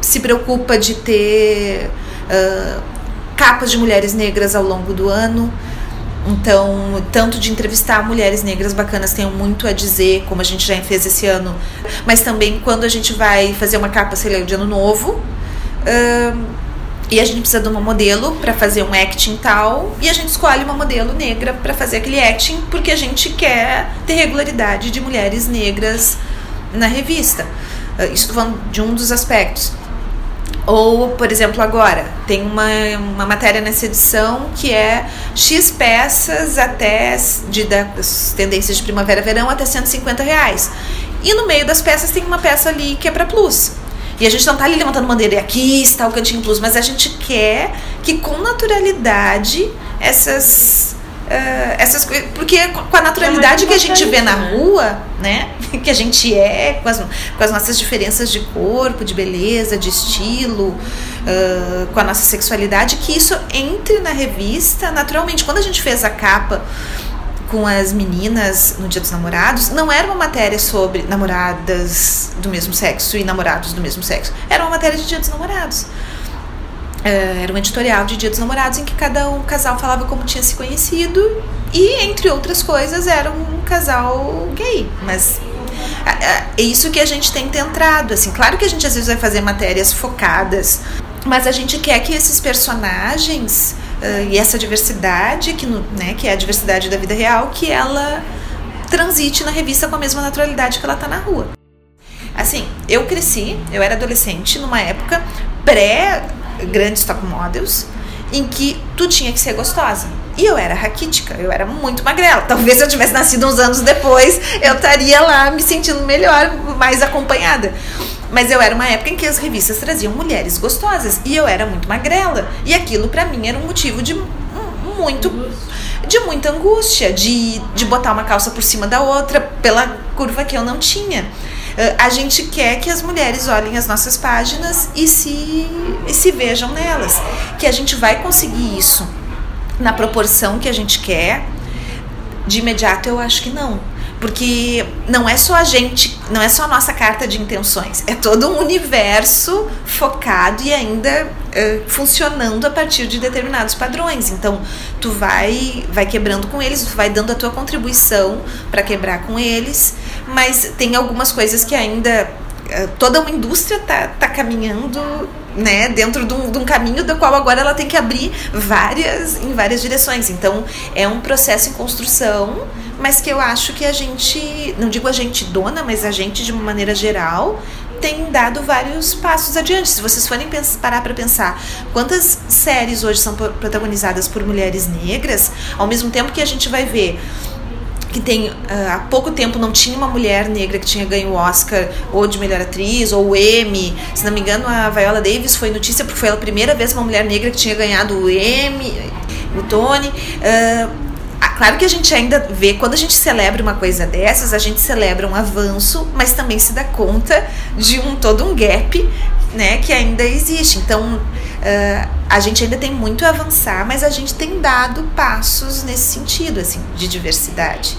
se preocupa de ter uh, capas de mulheres negras ao longo do ano. Então, tanto de entrevistar mulheres negras bacanas tenho muito a dizer, como a gente já fez esse ano, mas também quando a gente vai fazer uma capa, sei lá, de ano novo, e a gente precisa de uma modelo para fazer um acting tal, e a gente escolhe uma modelo negra para fazer aquele acting, porque a gente quer ter regularidade de mulheres negras na revista. Uh, isso falando de um dos aspectos. Ou, por exemplo, agora, tem uma, uma matéria nessa edição que é X peças até de, das tendências de primavera-verão até 150 reais. E no meio das peças tem uma peça ali que é para plus. E a gente não tá ali levantando bandeira e aqui está o cantinho plus, mas a gente quer que com naturalidade essas essas coisas, porque com a naturalidade é que a gente vê na né? rua, né? Que a gente é, com as, com as nossas diferenças de corpo, de beleza, de estilo, uh, com a nossa sexualidade, que isso entre na revista naturalmente. Quando a gente fez a capa com as meninas no Dia dos Namorados, não era uma matéria sobre namoradas do mesmo sexo e namorados do mesmo sexo. Era uma matéria de Dia dos Namorados. É, era um editorial de Dia dos Namorados em que cada um casal falava como tinha se conhecido e, entre outras coisas, era um casal gay. Mas é isso que a gente tem tentado. Assim, claro que a gente às vezes vai fazer matérias focadas, mas a gente quer que esses personagens uh, e essa diversidade, que, no, né, que é a diversidade da vida real, que ela transite na revista com a mesma naturalidade que ela tá na rua. Assim, eu cresci, eu era adolescente numa época pré grandes top models em que tu tinha que ser gostosa. E eu era raquítica, eu era muito magrela. Talvez se eu tivesse nascido uns anos depois, eu estaria lá me sentindo melhor, mais acompanhada. Mas eu era uma época em que as revistas traziam mulheres gostosas e eu era muito magrela. E aquilo para mim era um motivo de muito de muita angústia, de, de botar uma calça por cima da outra pela curva que eu não tinha. Uh, a gente quer que as mulheres olhem as nossas páginas e se, e se vejam nelas. Que a gente vai conseguir isso na proporção que a gente quer. De imediato, eu acho que não porque não é só a gente, não é só a nossa carta de intenções, é todo um universo focado e ainda uh, funcionando a partir de determinados padrões. Então, tu vai vai quebrando com eles, tu vai dando a tua contribuição para quebrar com eles, mas tem algumas coisas que ainda uh, toda uma indústria tá, tá caminhando né, dentro de um, de um, caminho do qual agora ela tem que abrir várias em várias direções. Então é um processo em construção mas que eu acho que a gente, não digo a gente dona, mas a gente de uma maneira geral, tem dado vários passos adiante. Se vocês forem parar para pensar quantas séries hoje são protagonizadas por mulheres negras, ao mesmo tempo que a gente vai ver que tem uh, há pouco tempo não tinha uma mulher negra que tinha ganho o Oscar ou de melhor atriz ou o Emmy. Se não me engano, a Viola Davis foi notícia porque foi a primeira vez uma mulher negra que tinha ganhado o Emmy, o Tony. Uh, Claro que a gente ainda vê, quando a gente celebra uma coisa dessas, a gente celebra um avanço, mas também se dá conta de um todo um gap né, que ainda existe. Então, uh, a gente ainda tem muito a avançar, mas a gente tem dado passos nesse sentido, assim, de diversidade.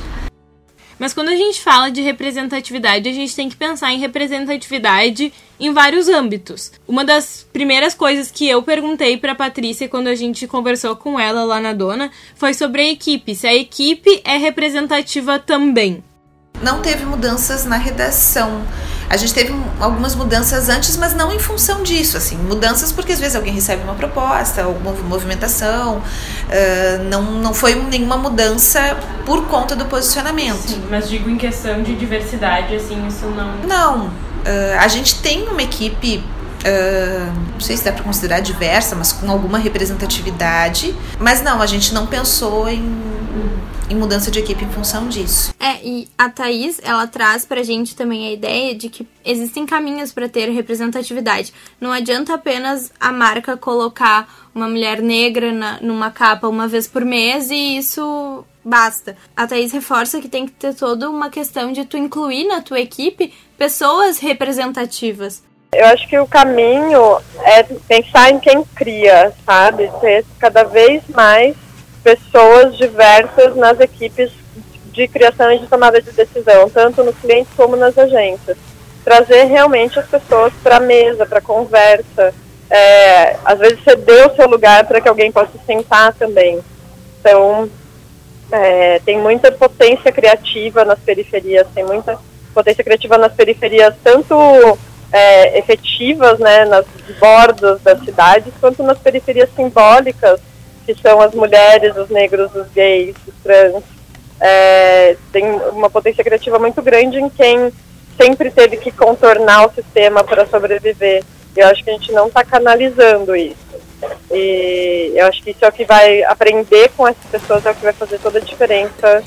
Mas quando a gente fala de representatividade, a gente tem que pensar em representatividade em vários âmbitos. Uma das primeiras coisas que eu perguntei para Patrícia quando a gente conversou com ela lá na dona foi sobre a equipe, se a equipe é representativa também. Não teve mudanças na redação. A gente teve algumas mudanças antes, mas não em função disso, assim, mudanças porque às vezes alguém recebe uma proposta, alguma movimentação, uh, não, não foi nenhuma mudança por conta do posicionamento. Sim, mas digo em questão de diversidade, assim, isso não. Não, uh, a gente tem uma equipe Uh, não sei se dá para considerar diversa, mas com alguma representatividade. Mas não, a gente não pensou em em mudança de equipe em função disso. É, e a Thaís, ela traz pra gente também a ideia de que existem caminhos para ter representatividade. Não adianta apenas a marca colocar uma mulher negra na, numa capa uma vez por mês e isso basta. A Thaís reforça que tem que ter toda uma questão de tu incluir na tua equipe pessoas representativas. Eu acho que o caminho é pensar em quem cria, sabe? Ter cada vez mais pessoas diversas nas equipes de criação e de tomada de decisão, tanto no cliente como nas agências. Trazer realmente as pessoas para a mesa, para a conversa. É, às vezes ceder o seu lugar para que alguém possa sentar também. Então, é, tem muita potência criativa nas periferias, tem muita potência criativa nas periferias, tanto é, efetivas, né, nas bordas das cidades, quanto nas periferias simbólicas, que são as mulheres, os negros, os gays, os trans, é, tem uma potência criativa muito grande em quem sempre teve que contornar o sistema para sobreviver. E eu acho que a gente não está canalizando isso. E eu acho que isso é o que vai aprender com essas pessoas, é o que vai fazer toda a diferença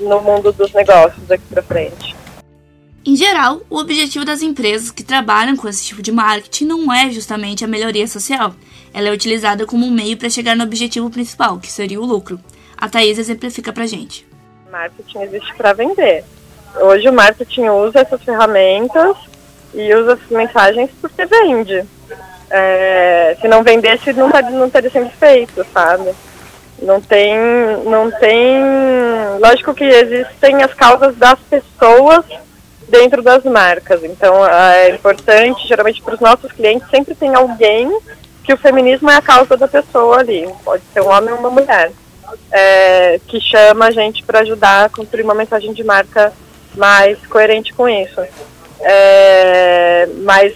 no mundo dos negócios daqui para frente. Em geral, o objetivo das empresas que trabalham com esse tipo de marketing não é justamente a melhoria social. Ela é utilizada como um meio para chegar no objetivo principal, que seria o lucro. A Thaís exemplifica pra gente. Marketing existe para vender. Hoje o marketing usa essas ferramentas e usa as mensagens porque vende. É, se não vendesse, não, tá, não teria sido feito, sabe? Não tem, não tem. Lógico que existem as causas das pessoas dentro das marcas. Então é importante, geralmente para os nossos clientes, sempre tem alguém que o feminismo é a causa da pessoa ali. Pode ser um homem ou uma mulher. É, que chama a gente para ajudar a construir uma mensagem de marca mais coerente com isso. É, mas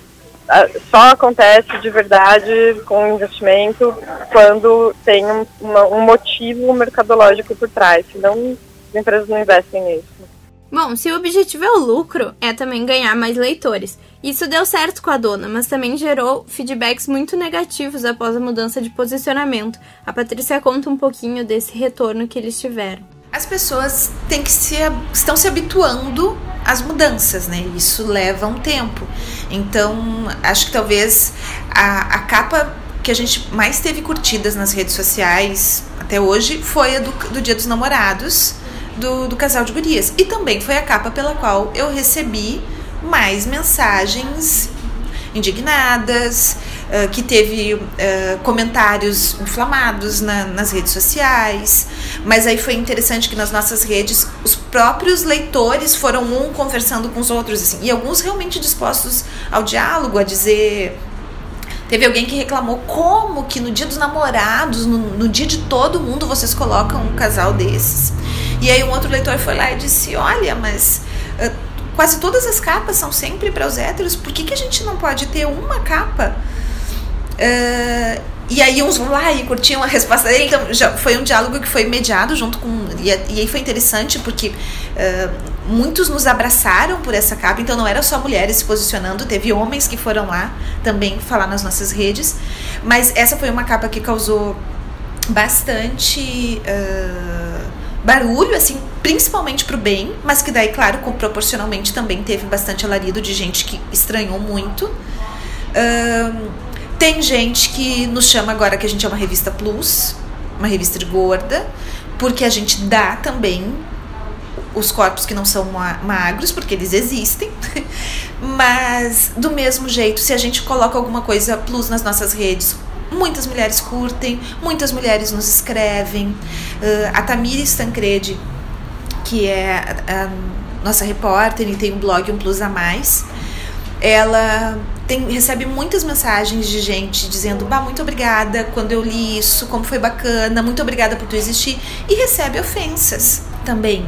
a, só acontece de verdade com investimento quando tem um, uma, um motivo mercadológico por trás, senão as empresas não investem nisso. Bom, se o objetivo é o lucro, é também ganhar mais leitores. Isso deu certo com a dona, mas também gerou feedbacks muito negativos após a mudança de posicionamento. A Patrícia conta um pouquinho desse retorno que eles tiveram. As pessoas têm que se, estão se habituando às mudanças, né? Isso leva um tempo. Então, acho que talvez a, a capa que a gente mais teve curtidas nas redes sociais até hoje foi a do, do Dia dos Namorados do, do casal de gurias. E também foi a capa pela qual eu recebi mais mensagens indignadas, uh, que teve uh, comentários inflamados na, nas redes sociais. Mas aí foi interessante que nas nossas redes os próprios leitores foram um conversando com os outros, assim, e alguns realmente dispostos ao diálogo, a dizer Teve alguém que reclamou como que no dia dos namorados, no, no, dia de todo mundo, vocês colocam um casal desses. E aí um outro leitor foi lá e disse: Olha, mas uh, quase todas as capas são sempre para os héteros, por que, que a gente não pode ter uma capa? Uh, e aí uns vão lá e curtiam a resposta Então já foi um diálogo que foi mediado junto com. E, e aí foi interessante porque. Uh, muitos nos abraçaram por essa capa, então não era só mulheres se posicionando, teve homens que foram lá também falar nas nossas redes, mas essa foi uma capa que causou bastante uh, barulho, assim, principalmente pro bem, mas que daí, claro, proporcionalmente também teve bastante alarido de gente que estranhou muito. Uh, tem gente que nos chama agora que a gente é uma revista plus, uma revista de gorda, porque a gente dá também os corpos que não são magros, porque eles existem. Mas, do mesmo jeito, se a gente coloca alguma coisa plus nas nossas redes, muitas mulheres curtem, muitas mulheres nos escrevem. Uh, a Tamires Tancredi, que é a nossa repórter e tem um blog Um Plus a Mais, ela tem, recebe muitas mensagens de gente dizendo, bah, muito obrigada quando eu li isso, como foi bacana, muito obrigada por tu existir. E recebe ofensas também.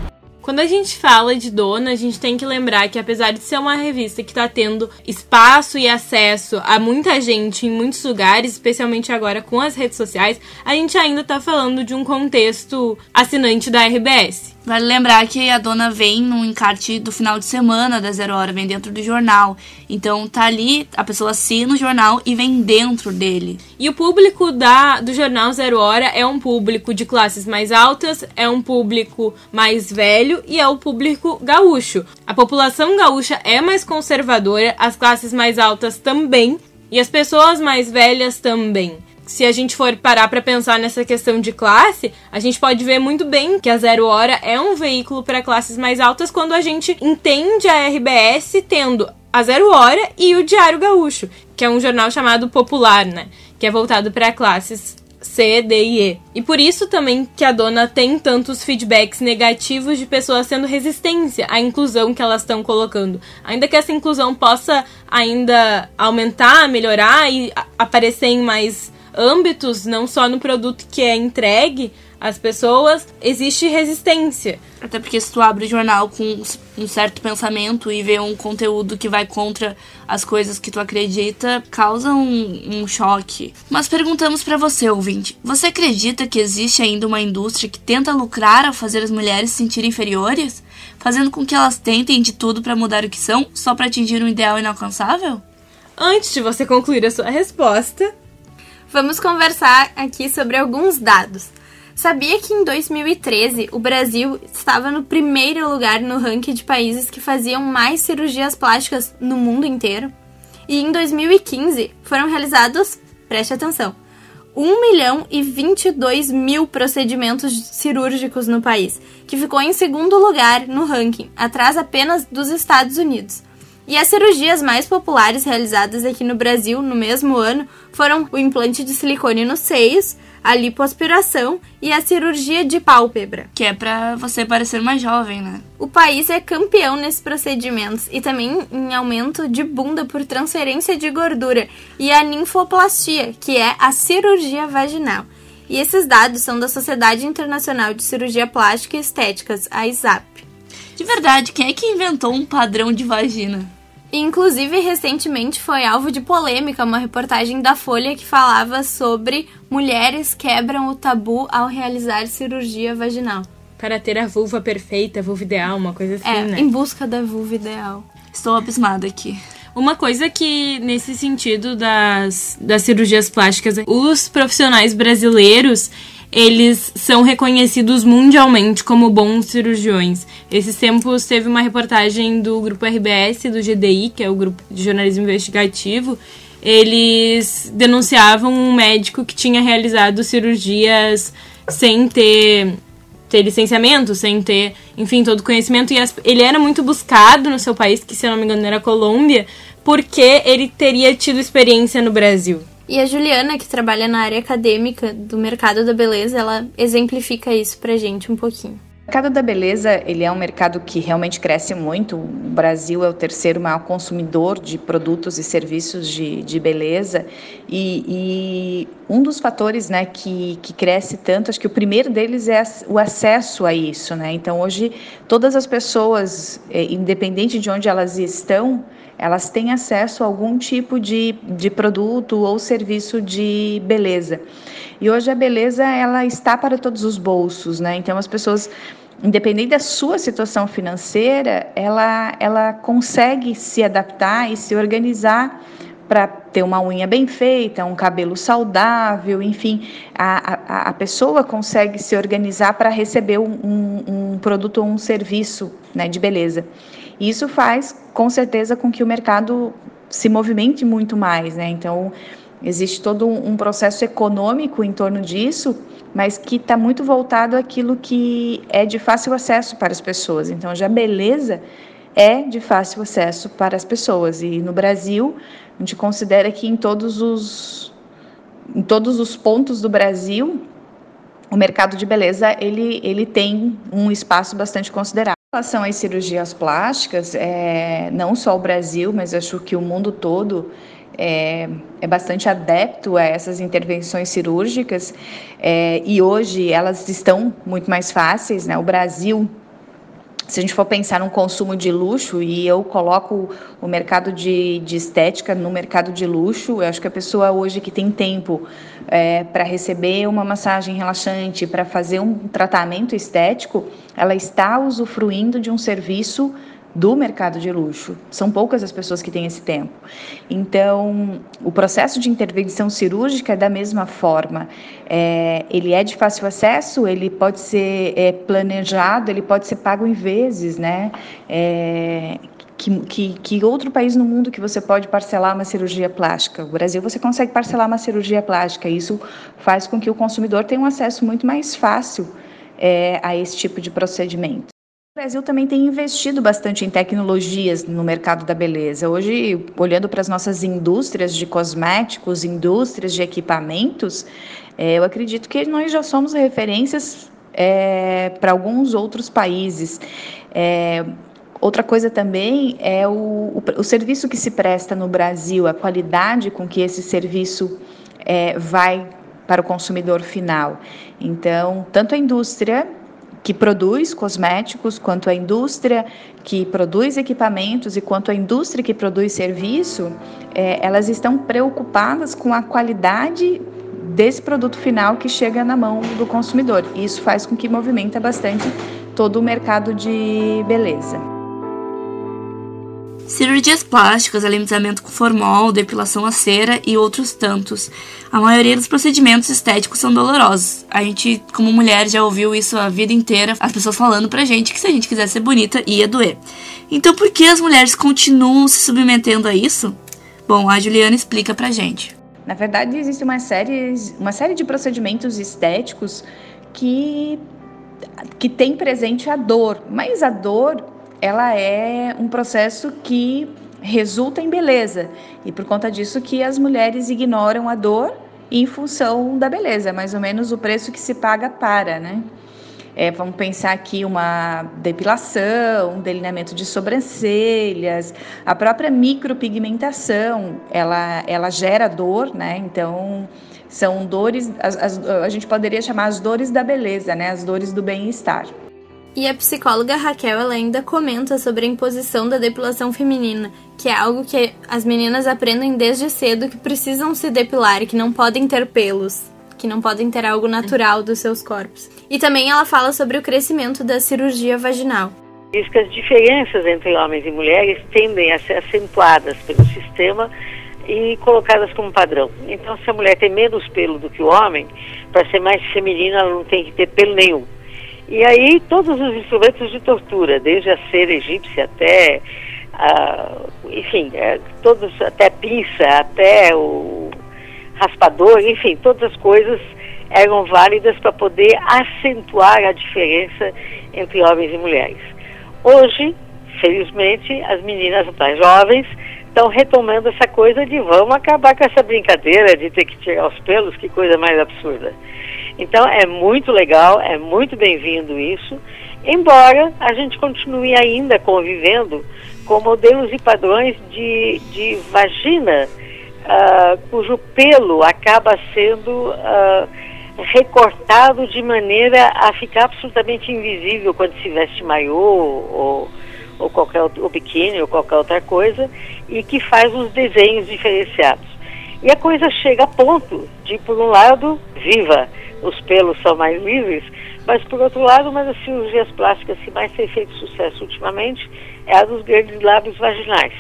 Quando a gente fala de dona, a gente tem que lembrar que apesar de ser uma revista que está tendo espaço e acesso a muita gente em muitos lugares, especialmente agora com as redes sociais, a gente ainda está falando de um contexto assinante da RBS. Vale lembrar que a dona vem no encarte do final de semana da Zero Hora, vem dentro do jornal. Então tá ali, a pessoa assina o jornal e vem dentro dele. E o público da, do jornal Zero Hora é um público de classes mais altas, é um público mais velho e é o público gaúcho. A população gaúcha é mais conservadora, as classes mais altas também, e as pessoas mais velhas também se a gente for parar para pensar nessa questão de classe, a gente pode ver muito bem que a Zero Hora é um veículo para classes mais altas quando a gente entende a RBS tendo a Zero Hora e o Diário Gaúcho, que é um jornal chamado Popular, né? Que é voltado para classes C, D e E. E por isso também que a dona tem tantos feedbacks negativos de pessoas tendo resistência à inclusão que elas estão colocando. Ainda que essa inclusão possa ainda aumentar, melhorar e aparecer em mais âmbitos, não só no produto que é entregue às pessoas, existe resistência. Até porque se tu abre o jornal com um certo pensamento e vê um conteúdo que vai contra as coisas que tu acredita, causa um, um choque. Mas perguntamos para você, ouvinte, você acredita que existe ainda uma indústria que tenta lucrar ao fazer as mulheres se sentirem inferiores? Fazendo com que elas tentem de tudo para mudar o que são, só para atingir um ideal inalcançável? Antes de você concluir a sua resposta, Vamos conversar aqui sobre alguns dados. Sabia que em 2013 o Brasil estava no primeiro lugar no ranking de países que faziam mais cirurgias plásticas no mundo inteiro? E em 2015 foram realizados, preste atenção, 1 milhão e 22 mil procedimentos cirúrgicos no país, que ficou em segundo lugar no ranking, atrás apenas dos Estados Unidos. E as cirurgias mais populares realizadas aqui no Brasil no mesmo ano foram o implante de silicone nos seios, a lipoaspiração e a cirurgia de pálpebra. Que é para você parecer mais jovem, né? O país é campeão nesses procedimentos e também em aumento de bunda por transferência de gordura e a ninfoplastia, que é a cirurgia vaginal. E esses dados são da Sociedade Internacional de Cirurgia Plástica e Estéticas, a ISAP. De verdade, quem é que inventou um padrão de vagina? Inclusive, recentemente foi alvo de polêmica uma reportagem da Folha que falava sobre mulheres quebram o tabu ao realizar cirurgia vaginal. Para ter a vulva perfeita, a vulva ideal, uma coisa assim, é, né? Em busca da vulva ideal. Estou abismada aqui. Uma coisa que, nesse sentido das, das cirurgias plásticas, os profissionais brasileiros eles são reconhecidos mundialmente como bons cirurgiões. Esses tempos teve uma reportagem do grupo RBS, do GDI, que é o grupo de jornalismo investigativo. Eles denunciavam um médico que tinha realizado cirurgias sem ter, ter licenciamento, sem ter, enfim, todo conhecimento. E as, ele era muito buscado no seu país, que se eu não me engano era Colômbia, porque ele teria tido experiência no Brasil. E a Juliana, que trabalha na área acadêmica do mercado da beleza, ela exemplifica isso pra gente um pouquinho. O mercado da beleza ele é um mercado que realmente cresce muito. O Brasil é o terceiro maior consumidor de produtos e serviços de, de beleza e, e um dos fatores né, que, que cresce tanto, acho que o primeiro deles é o acesso a isso. Né? Então, hoje, todas as pessoas, é, independente de onde elas estão, elas têm acesso a algum tipo de, de produto ou serviço de beleza. E hoje a beleza ela está para todos os bolsos, né? Então as pessoas independente da sua situação financeira, ela, ela consegue se adaptar e se organizar para ter uma unha bem feita, um cabelo saudável, enfim, a, a, a pessoa consegue se organizar para receber um, um, um, produto ou um serviço né, de beleza. Isso faz, com certeza, com que o mercado se movimente muito mais, né? Então, existe todo um processo econômico em torno disso, mas que está muito voltado àquilo que é de fácil acesso para as pessoas. Então, já beleza é de fácil acesso para as pessoas. E no Brasil, a gente considera que em todos os, em todos os pontos do Brasil, o mercado de beleza ele, ele tem um espaço bastante considerável. Relação às cirurgias plásticas, é, não só o Brasil, mas acho que o mundo todo é, é bastante adepto a essas intervenções cirúrgicas é, e hoje elas estão muito mais fáceis. Né? O Brasil se a gente for pensar num consumo de luxo, e eu coloco o mercado de, de estética no mercado de luxo, eu acho que a pessoa hoje que tem tempo é, para receber uma massagem relaxante, para fazer um tratamento estético, ela está usufruindo de um serviço do mercado de luxo. São poucas as pessoas que têm esse tempo. Então, o processo de intervenção cirúrgica é da mesma forma. É, ele é de fácil acesso, ele pode ser é, planejado, ele pode ser pago em vezes, né? É, que, que, que, outro país no mundo que você pode parcelar uma cirurgia plástica? O Brasil você consegue parcelar uma cirurgia plástica. Isso faz com que o consumidor tenha um acesso muito mais fácil é, a esse tipo de procedimento. O Brasil também tem investido bastante em tecnologias no mercado da beleza. Hoje, olhando para as nossas indústrias de cosméticos, indústrias de equipamentos, é, eu acredito que nós já somos referências é, para alguns outros países. É, outra coisa também é o, o, o, serviço que se presta no Brasil, a qualidade com que esse serviço é, vai para o consumidor final. Então, tanto a indústria que produz cosméticos, quanto a indústria que produz equipamentos e quanto a indústria que produz serviço, é, elas estão preocupadas com a qualidade desse produto final que chega na mão do consumidor. Isso faz com que movimenta bastante todo o mercado de beleza. Cirurgias plásticas, alimentamento com formol, depilação a cera e outros tantos. A maioria dos procedimentos estéticos são dolorosos. A gente, como mulher, já ouviu isso a vida inteira, as pessoas falando pra gente que se a gente quisesse ser bonita, ia doer. Então por que as mulheres continuam se submetendo a isso? Bom, a Juliana explica pra gente. Na verdade, existe uma série, uma série de procedimentos estéticos que, que tem presente a dor, mas a dor ela é um processo que resulta em beleza e por conta disso que as mulheres ignoram a dor em função da beleza, mais ou menos o preço que se paga para, né? É, vamos pensar aqui uma depilação, um delineamento de sobrancelhas, a própria micropigmentação, ela, ela gera dor, né? Então, são dores, as, as, a gente poderia chamar as dores da beleza, né? As dores do bem-estar. E a psicóloga Raquel ela ainda comenta sobre a imposição da depilação feminina, que é algo que as meninas aprendem desde cedo que precisam se depilar e que não podem ter pelos, que não podem ter algo natural dos seus corpos. E também ela fala sobre o crescimento da cirurgia vaginal. Diz que as diferenças entre homens e mulheres tendem a ser acentuadas pelo sistema e colocadas como padrão. Então, se a mulher tem menos pelo do que o homem, para ser mais feminina, ela não tem que ter pelo nenhum. E aí todos os instrumentos de tortura, desde a cera egípcia até, enfim, é, todos, até pinça, até o raspador, enfim, todas as coisas eram válidas para poder acentuar a diferença entre homens e mulheres. Hoje, felizmente, as meninas mais jovens estão retomando essa coisa de vamos acabar com essa brincadeira de ter que tirar os pelos, que coisa mais absurda. Então é muito legal, é muito bem-vindo isso, embora a gente continue ainda convivendo com modelos e padrões de, de vagina uh, cujo pelo acaba sendo uh, recortado de maneira a ficar absolutamente invisível quando se veste maiô ou, ou qualquer ou biquíni ou qualquer outra coisa e que faz uns desenhos diferenciados. E a coisa chega a ponto de, por um lado, viva, os pelos são mais livres, mas por outro lado, uma das cirurgias plásticas que mais tem feito sucesso ultimamente é a dos grandes lábios vaginais,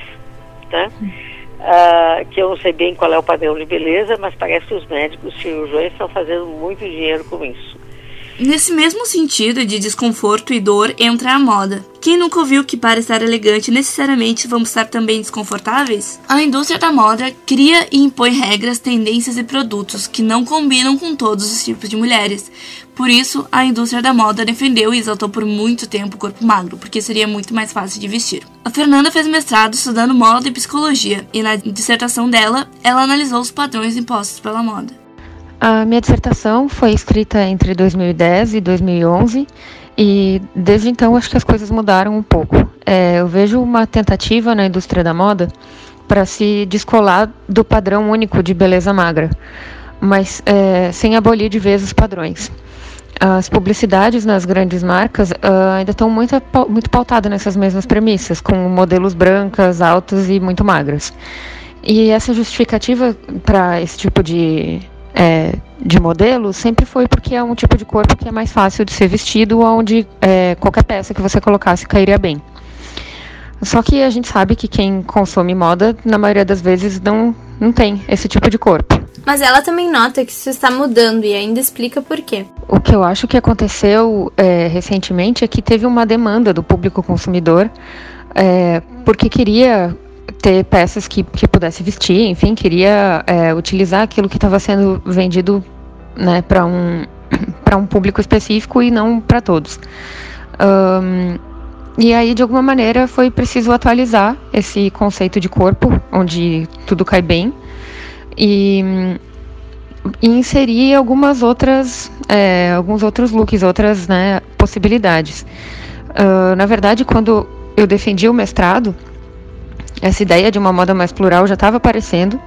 tá? Uh, que eu não sei bem qual é o padrão de beleza, mas parece que os médicos cirurgiões estão fazendo muito dinheiro com isso. Nesse mesmo sentido de desconforto e dor entra a moda. Quem nunca ouviu que para estar elegante necessariamente vamos estar também desconfortáveis? A indústria da moda cria e impõe regras, tendências e produtos que não combinam com todos os tipos de mulheres. Por isso, a indústria da moda defendeu e exaltou por muito tempo o corpo magro, porque seria muito mais fácil de vestir. A Fernanda fez mestrado estudando moda e psicologia, e na dissertação dela, ela analisou os padrões impostos pela moda. A minha dissertação foi escrita entre 2010 e 2011 e desde então acho que as coisas mudaram um pouco. É, eu vejo uma tentativa na indústria da moda para se descolar do padrão único de beleza magra, mas é, sem abolir de vez os padrões. As publicidades nas grandes marcas uh, ainda estão muito, muito pautadas nessas mesmas premissas, com modelos brancas, altos e muito magras. E essa justificativa para esse tipo de é, de modelo sempre foi porque é um tipo de corpo que é mais fácil de ser vestido, onde é, qualquer peça que você colocasse cairia bem. Só que a gente sabe que quem consome moda, na maioria das vezes, não, não tem esse tipo de corpo. Mas ela também nota que isso está mudando e ainda explica por quê. O que eu acho que aconteceu é, recentemente é que teve uma demanda do público consumidor é, porque queria ter peças que, que pudesse vestir, enfim, queria é, utilizar aquilo que estava sendo vendido né, para um, um público específico e não para todos. Um, e aí, de alguma maneira, foi preciso atualizar esse conceito de corpo, onde tudo cai bem, e, e inserir algumas outras, é, alguns outros looks, outras né, possibilidades. Uh, na verdade, quando eu defendi o mestrado, essa ideia de uma moda mais plural já estava aparecendo.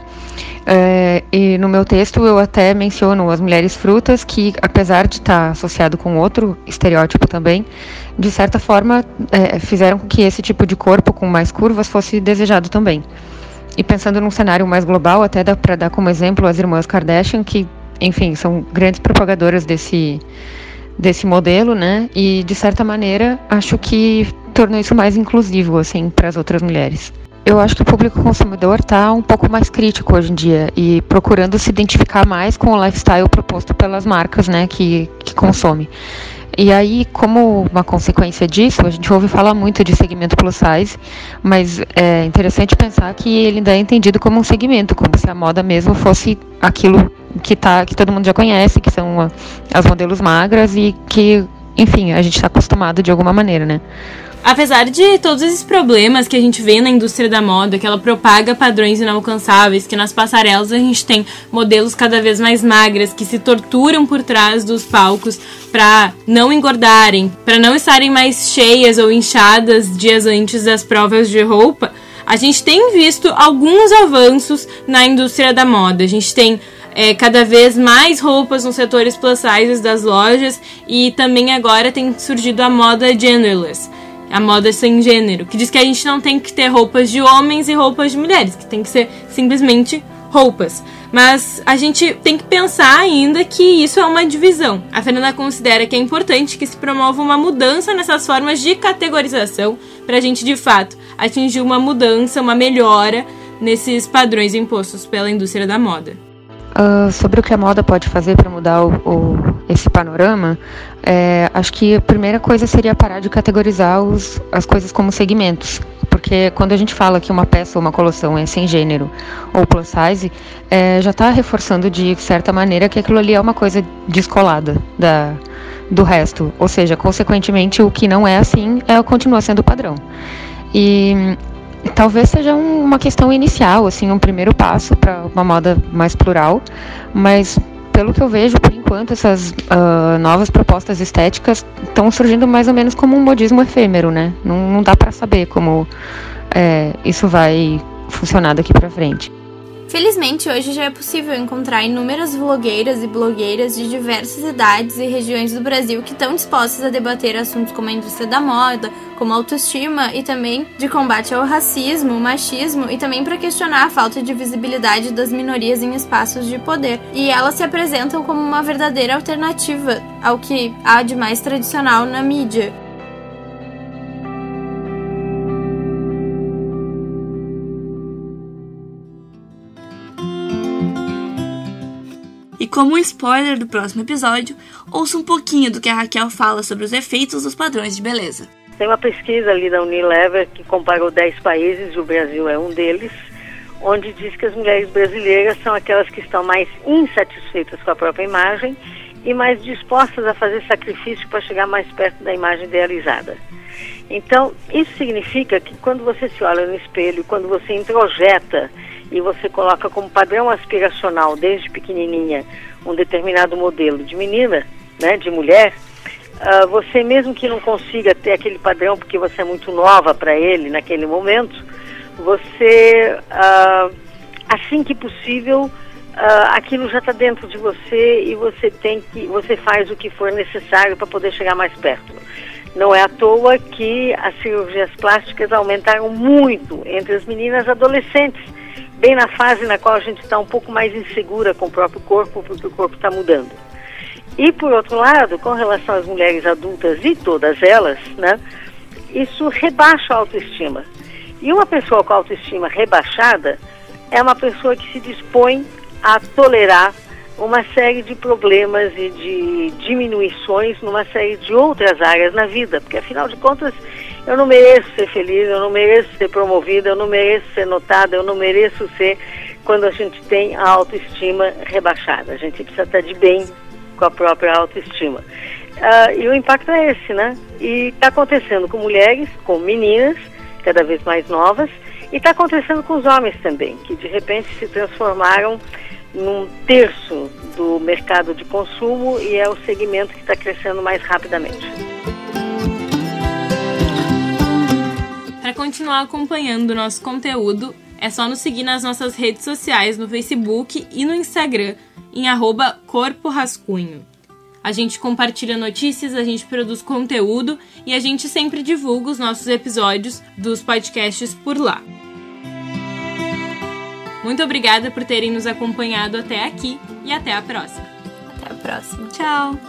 É, e no meu texto eu até menciono as mulheres frutas, que apesar de estar tá associado com outro estereótipo também, de certa forma é, fizeram com que esse tipo de corpo com mais curvas fosse desejado também. E pensando num cenário mais global, até dá para dar como exemplo as irmãs Kardashian, que, enfim, são grandes propagadoras desse, desse modelo, né? E de certa maneira acho que tornou isso mais inclusivo, assim, para as outras mulheres eu acho que o público consumidor está um pouco mais crítico hoje em dia e procurando se identificar mais com o lifestyle proposto pelas marcas né, que, que consome. E aí, como uma consequência disso, a gente ouve falar muito de segmento plus size, mas é interessante pensar que ele ainda é entendido como um segmento, como se a moda mesmo fosse aquilo que, tá, que todo mundo já conhece, que são as modelos magras e que, enfim, a gente está acostumado de alguma maneira, né? Apesar de todos esses problemas que a gente vê na indústria da moda, que ela propaga padrões inalcançáveis, que nas passarelas a gente tem modelos cada vez mais magras que se torturam por trás dos palcos para não engordarem, para não estarem mais cheias ou inchadas dias antes das provas de roupa, a gente tem visto alguns avanços na indústria da moda. A gente tem é, cada vez mais roupas nos setores plus sizes das lojas e também agora tem surgido a moda genderless a moda sem gênero, que diz que a gente não tem que ter roupas de homens e roupas de mulheres, que tem que ser simplesmente roupas. Mas a gente tem que pensar ainda que isso é uma divisão. A Fernanda considera que é importante que se promova uma mudança nessas formas de categorização para a gente de fato atingir uma mudança, uma melhora nesses padrões impostos pela indústria da moda. Uh, sobre o que a moda pode fazer para mudar o, o, esse panorama, é, acho que a primeira coisa seria parar de categorizar os, as coisas como segmentos. Porque quando a gente fala que uma peça ou uma coleção é sem gênero ou plus size, é, já está reforçando de certa maneira que aquilo ali é uma coisa descolada da, do resto. Ou seja, consequentemente, o que não é assim é continua sendo padrão. E talvez seja um, uma questão inicial, assim, um primeiro passo para uma moda mais plural, mas pelo que eu vejo, por enquanto, essas uh, novas propostas estéticas estão surgindo mais ou menos como um modismo efêmero, né? Não, não dá para saber como é, isso vai funcionar daqui para frente. Felizmente, hoje já é possível encontrar inúmeras vlogueiras e blogueiras de diversas idades e regiões do Brasil que estão dispostas a debater assuntos como a indústria da moda, como autoestima e também de combate ao racismo, machismo e também para questionar a falta de visibilidade das minorias em espaços de poder. E elas se apresentam como uma verdadeira alternativa ao que há de mais tradicional na mídia. E como um spoiler do próximo episódio, ouça um pouquinho do que a Raquel fala sobre os efeitos dos padrões de beleza. Tem uma pesquisa ali da Unilever que comparou 10 países, e o Brasil é um deles, onde diz que as mulheres brasileiras são aquelas que estão mais insatisfeitas com a própria imagem e mais dispostas a fazer sacrifício para chegar mais perto da imagem idealizada. Então, isso significa que quando você se olha no espelho, quando você introjeta e você coloca como padrão aspiracional desde pequenininha um determinado modelo de menina, né, de mulher, uh, você mesmo que não consiga ter aquele padrão porque você é muito nova para ele naquele momento, você uh, assim que possível uh, aquilo já está dentro de você e você tem que você faz o que for necessário para poder chegar mais perto. Não é à toa que as cirurgias plásticas aumentaram muito entre as meninas adolescentes bem na fase na qual a gente está um pouco mais insegura com o próprio corpo, porque o corpo está mudando. E por outro lado, com relação às mulheres adultas e todas elas, né, isso rebaixa a autoestima. E uma pessoa com autoestima rebaixada é uma pessoa que se dispõe a tolerar uma série de problemas e de diminuições numa série de outras áreas na vida, porque afinal de contas eu não mereço ser feliz, eu não mereço ser promovida, eu não mereço ser notada, eu não mereço ser quando a gente tem a autoestima rebaixada. A gente precisa estar de bem com a própria autoestima. Uh, e o impacto é esse, né? E está acontecendo com mulheres, com meninas, cada vez mais novas, e está acontecendo com os homens também, que de repente se transformaram num terço do mercado de consumo e é o segmento que está crescendo mais rapidamente. Para continuar acompanhando o nosso conteúdo, é só nos seguir nas nossas redes sociais no Facebook e no Instagram em arroba Corpo Rascunho. A gente compartilha notícias, a gente produz conteúdo e a gente sempre divulga os nossos episódios dos podcasts por lá. Muito obrigada por terem nos acompanhado até aqui e até a próxima. Até a próxima. Tchau!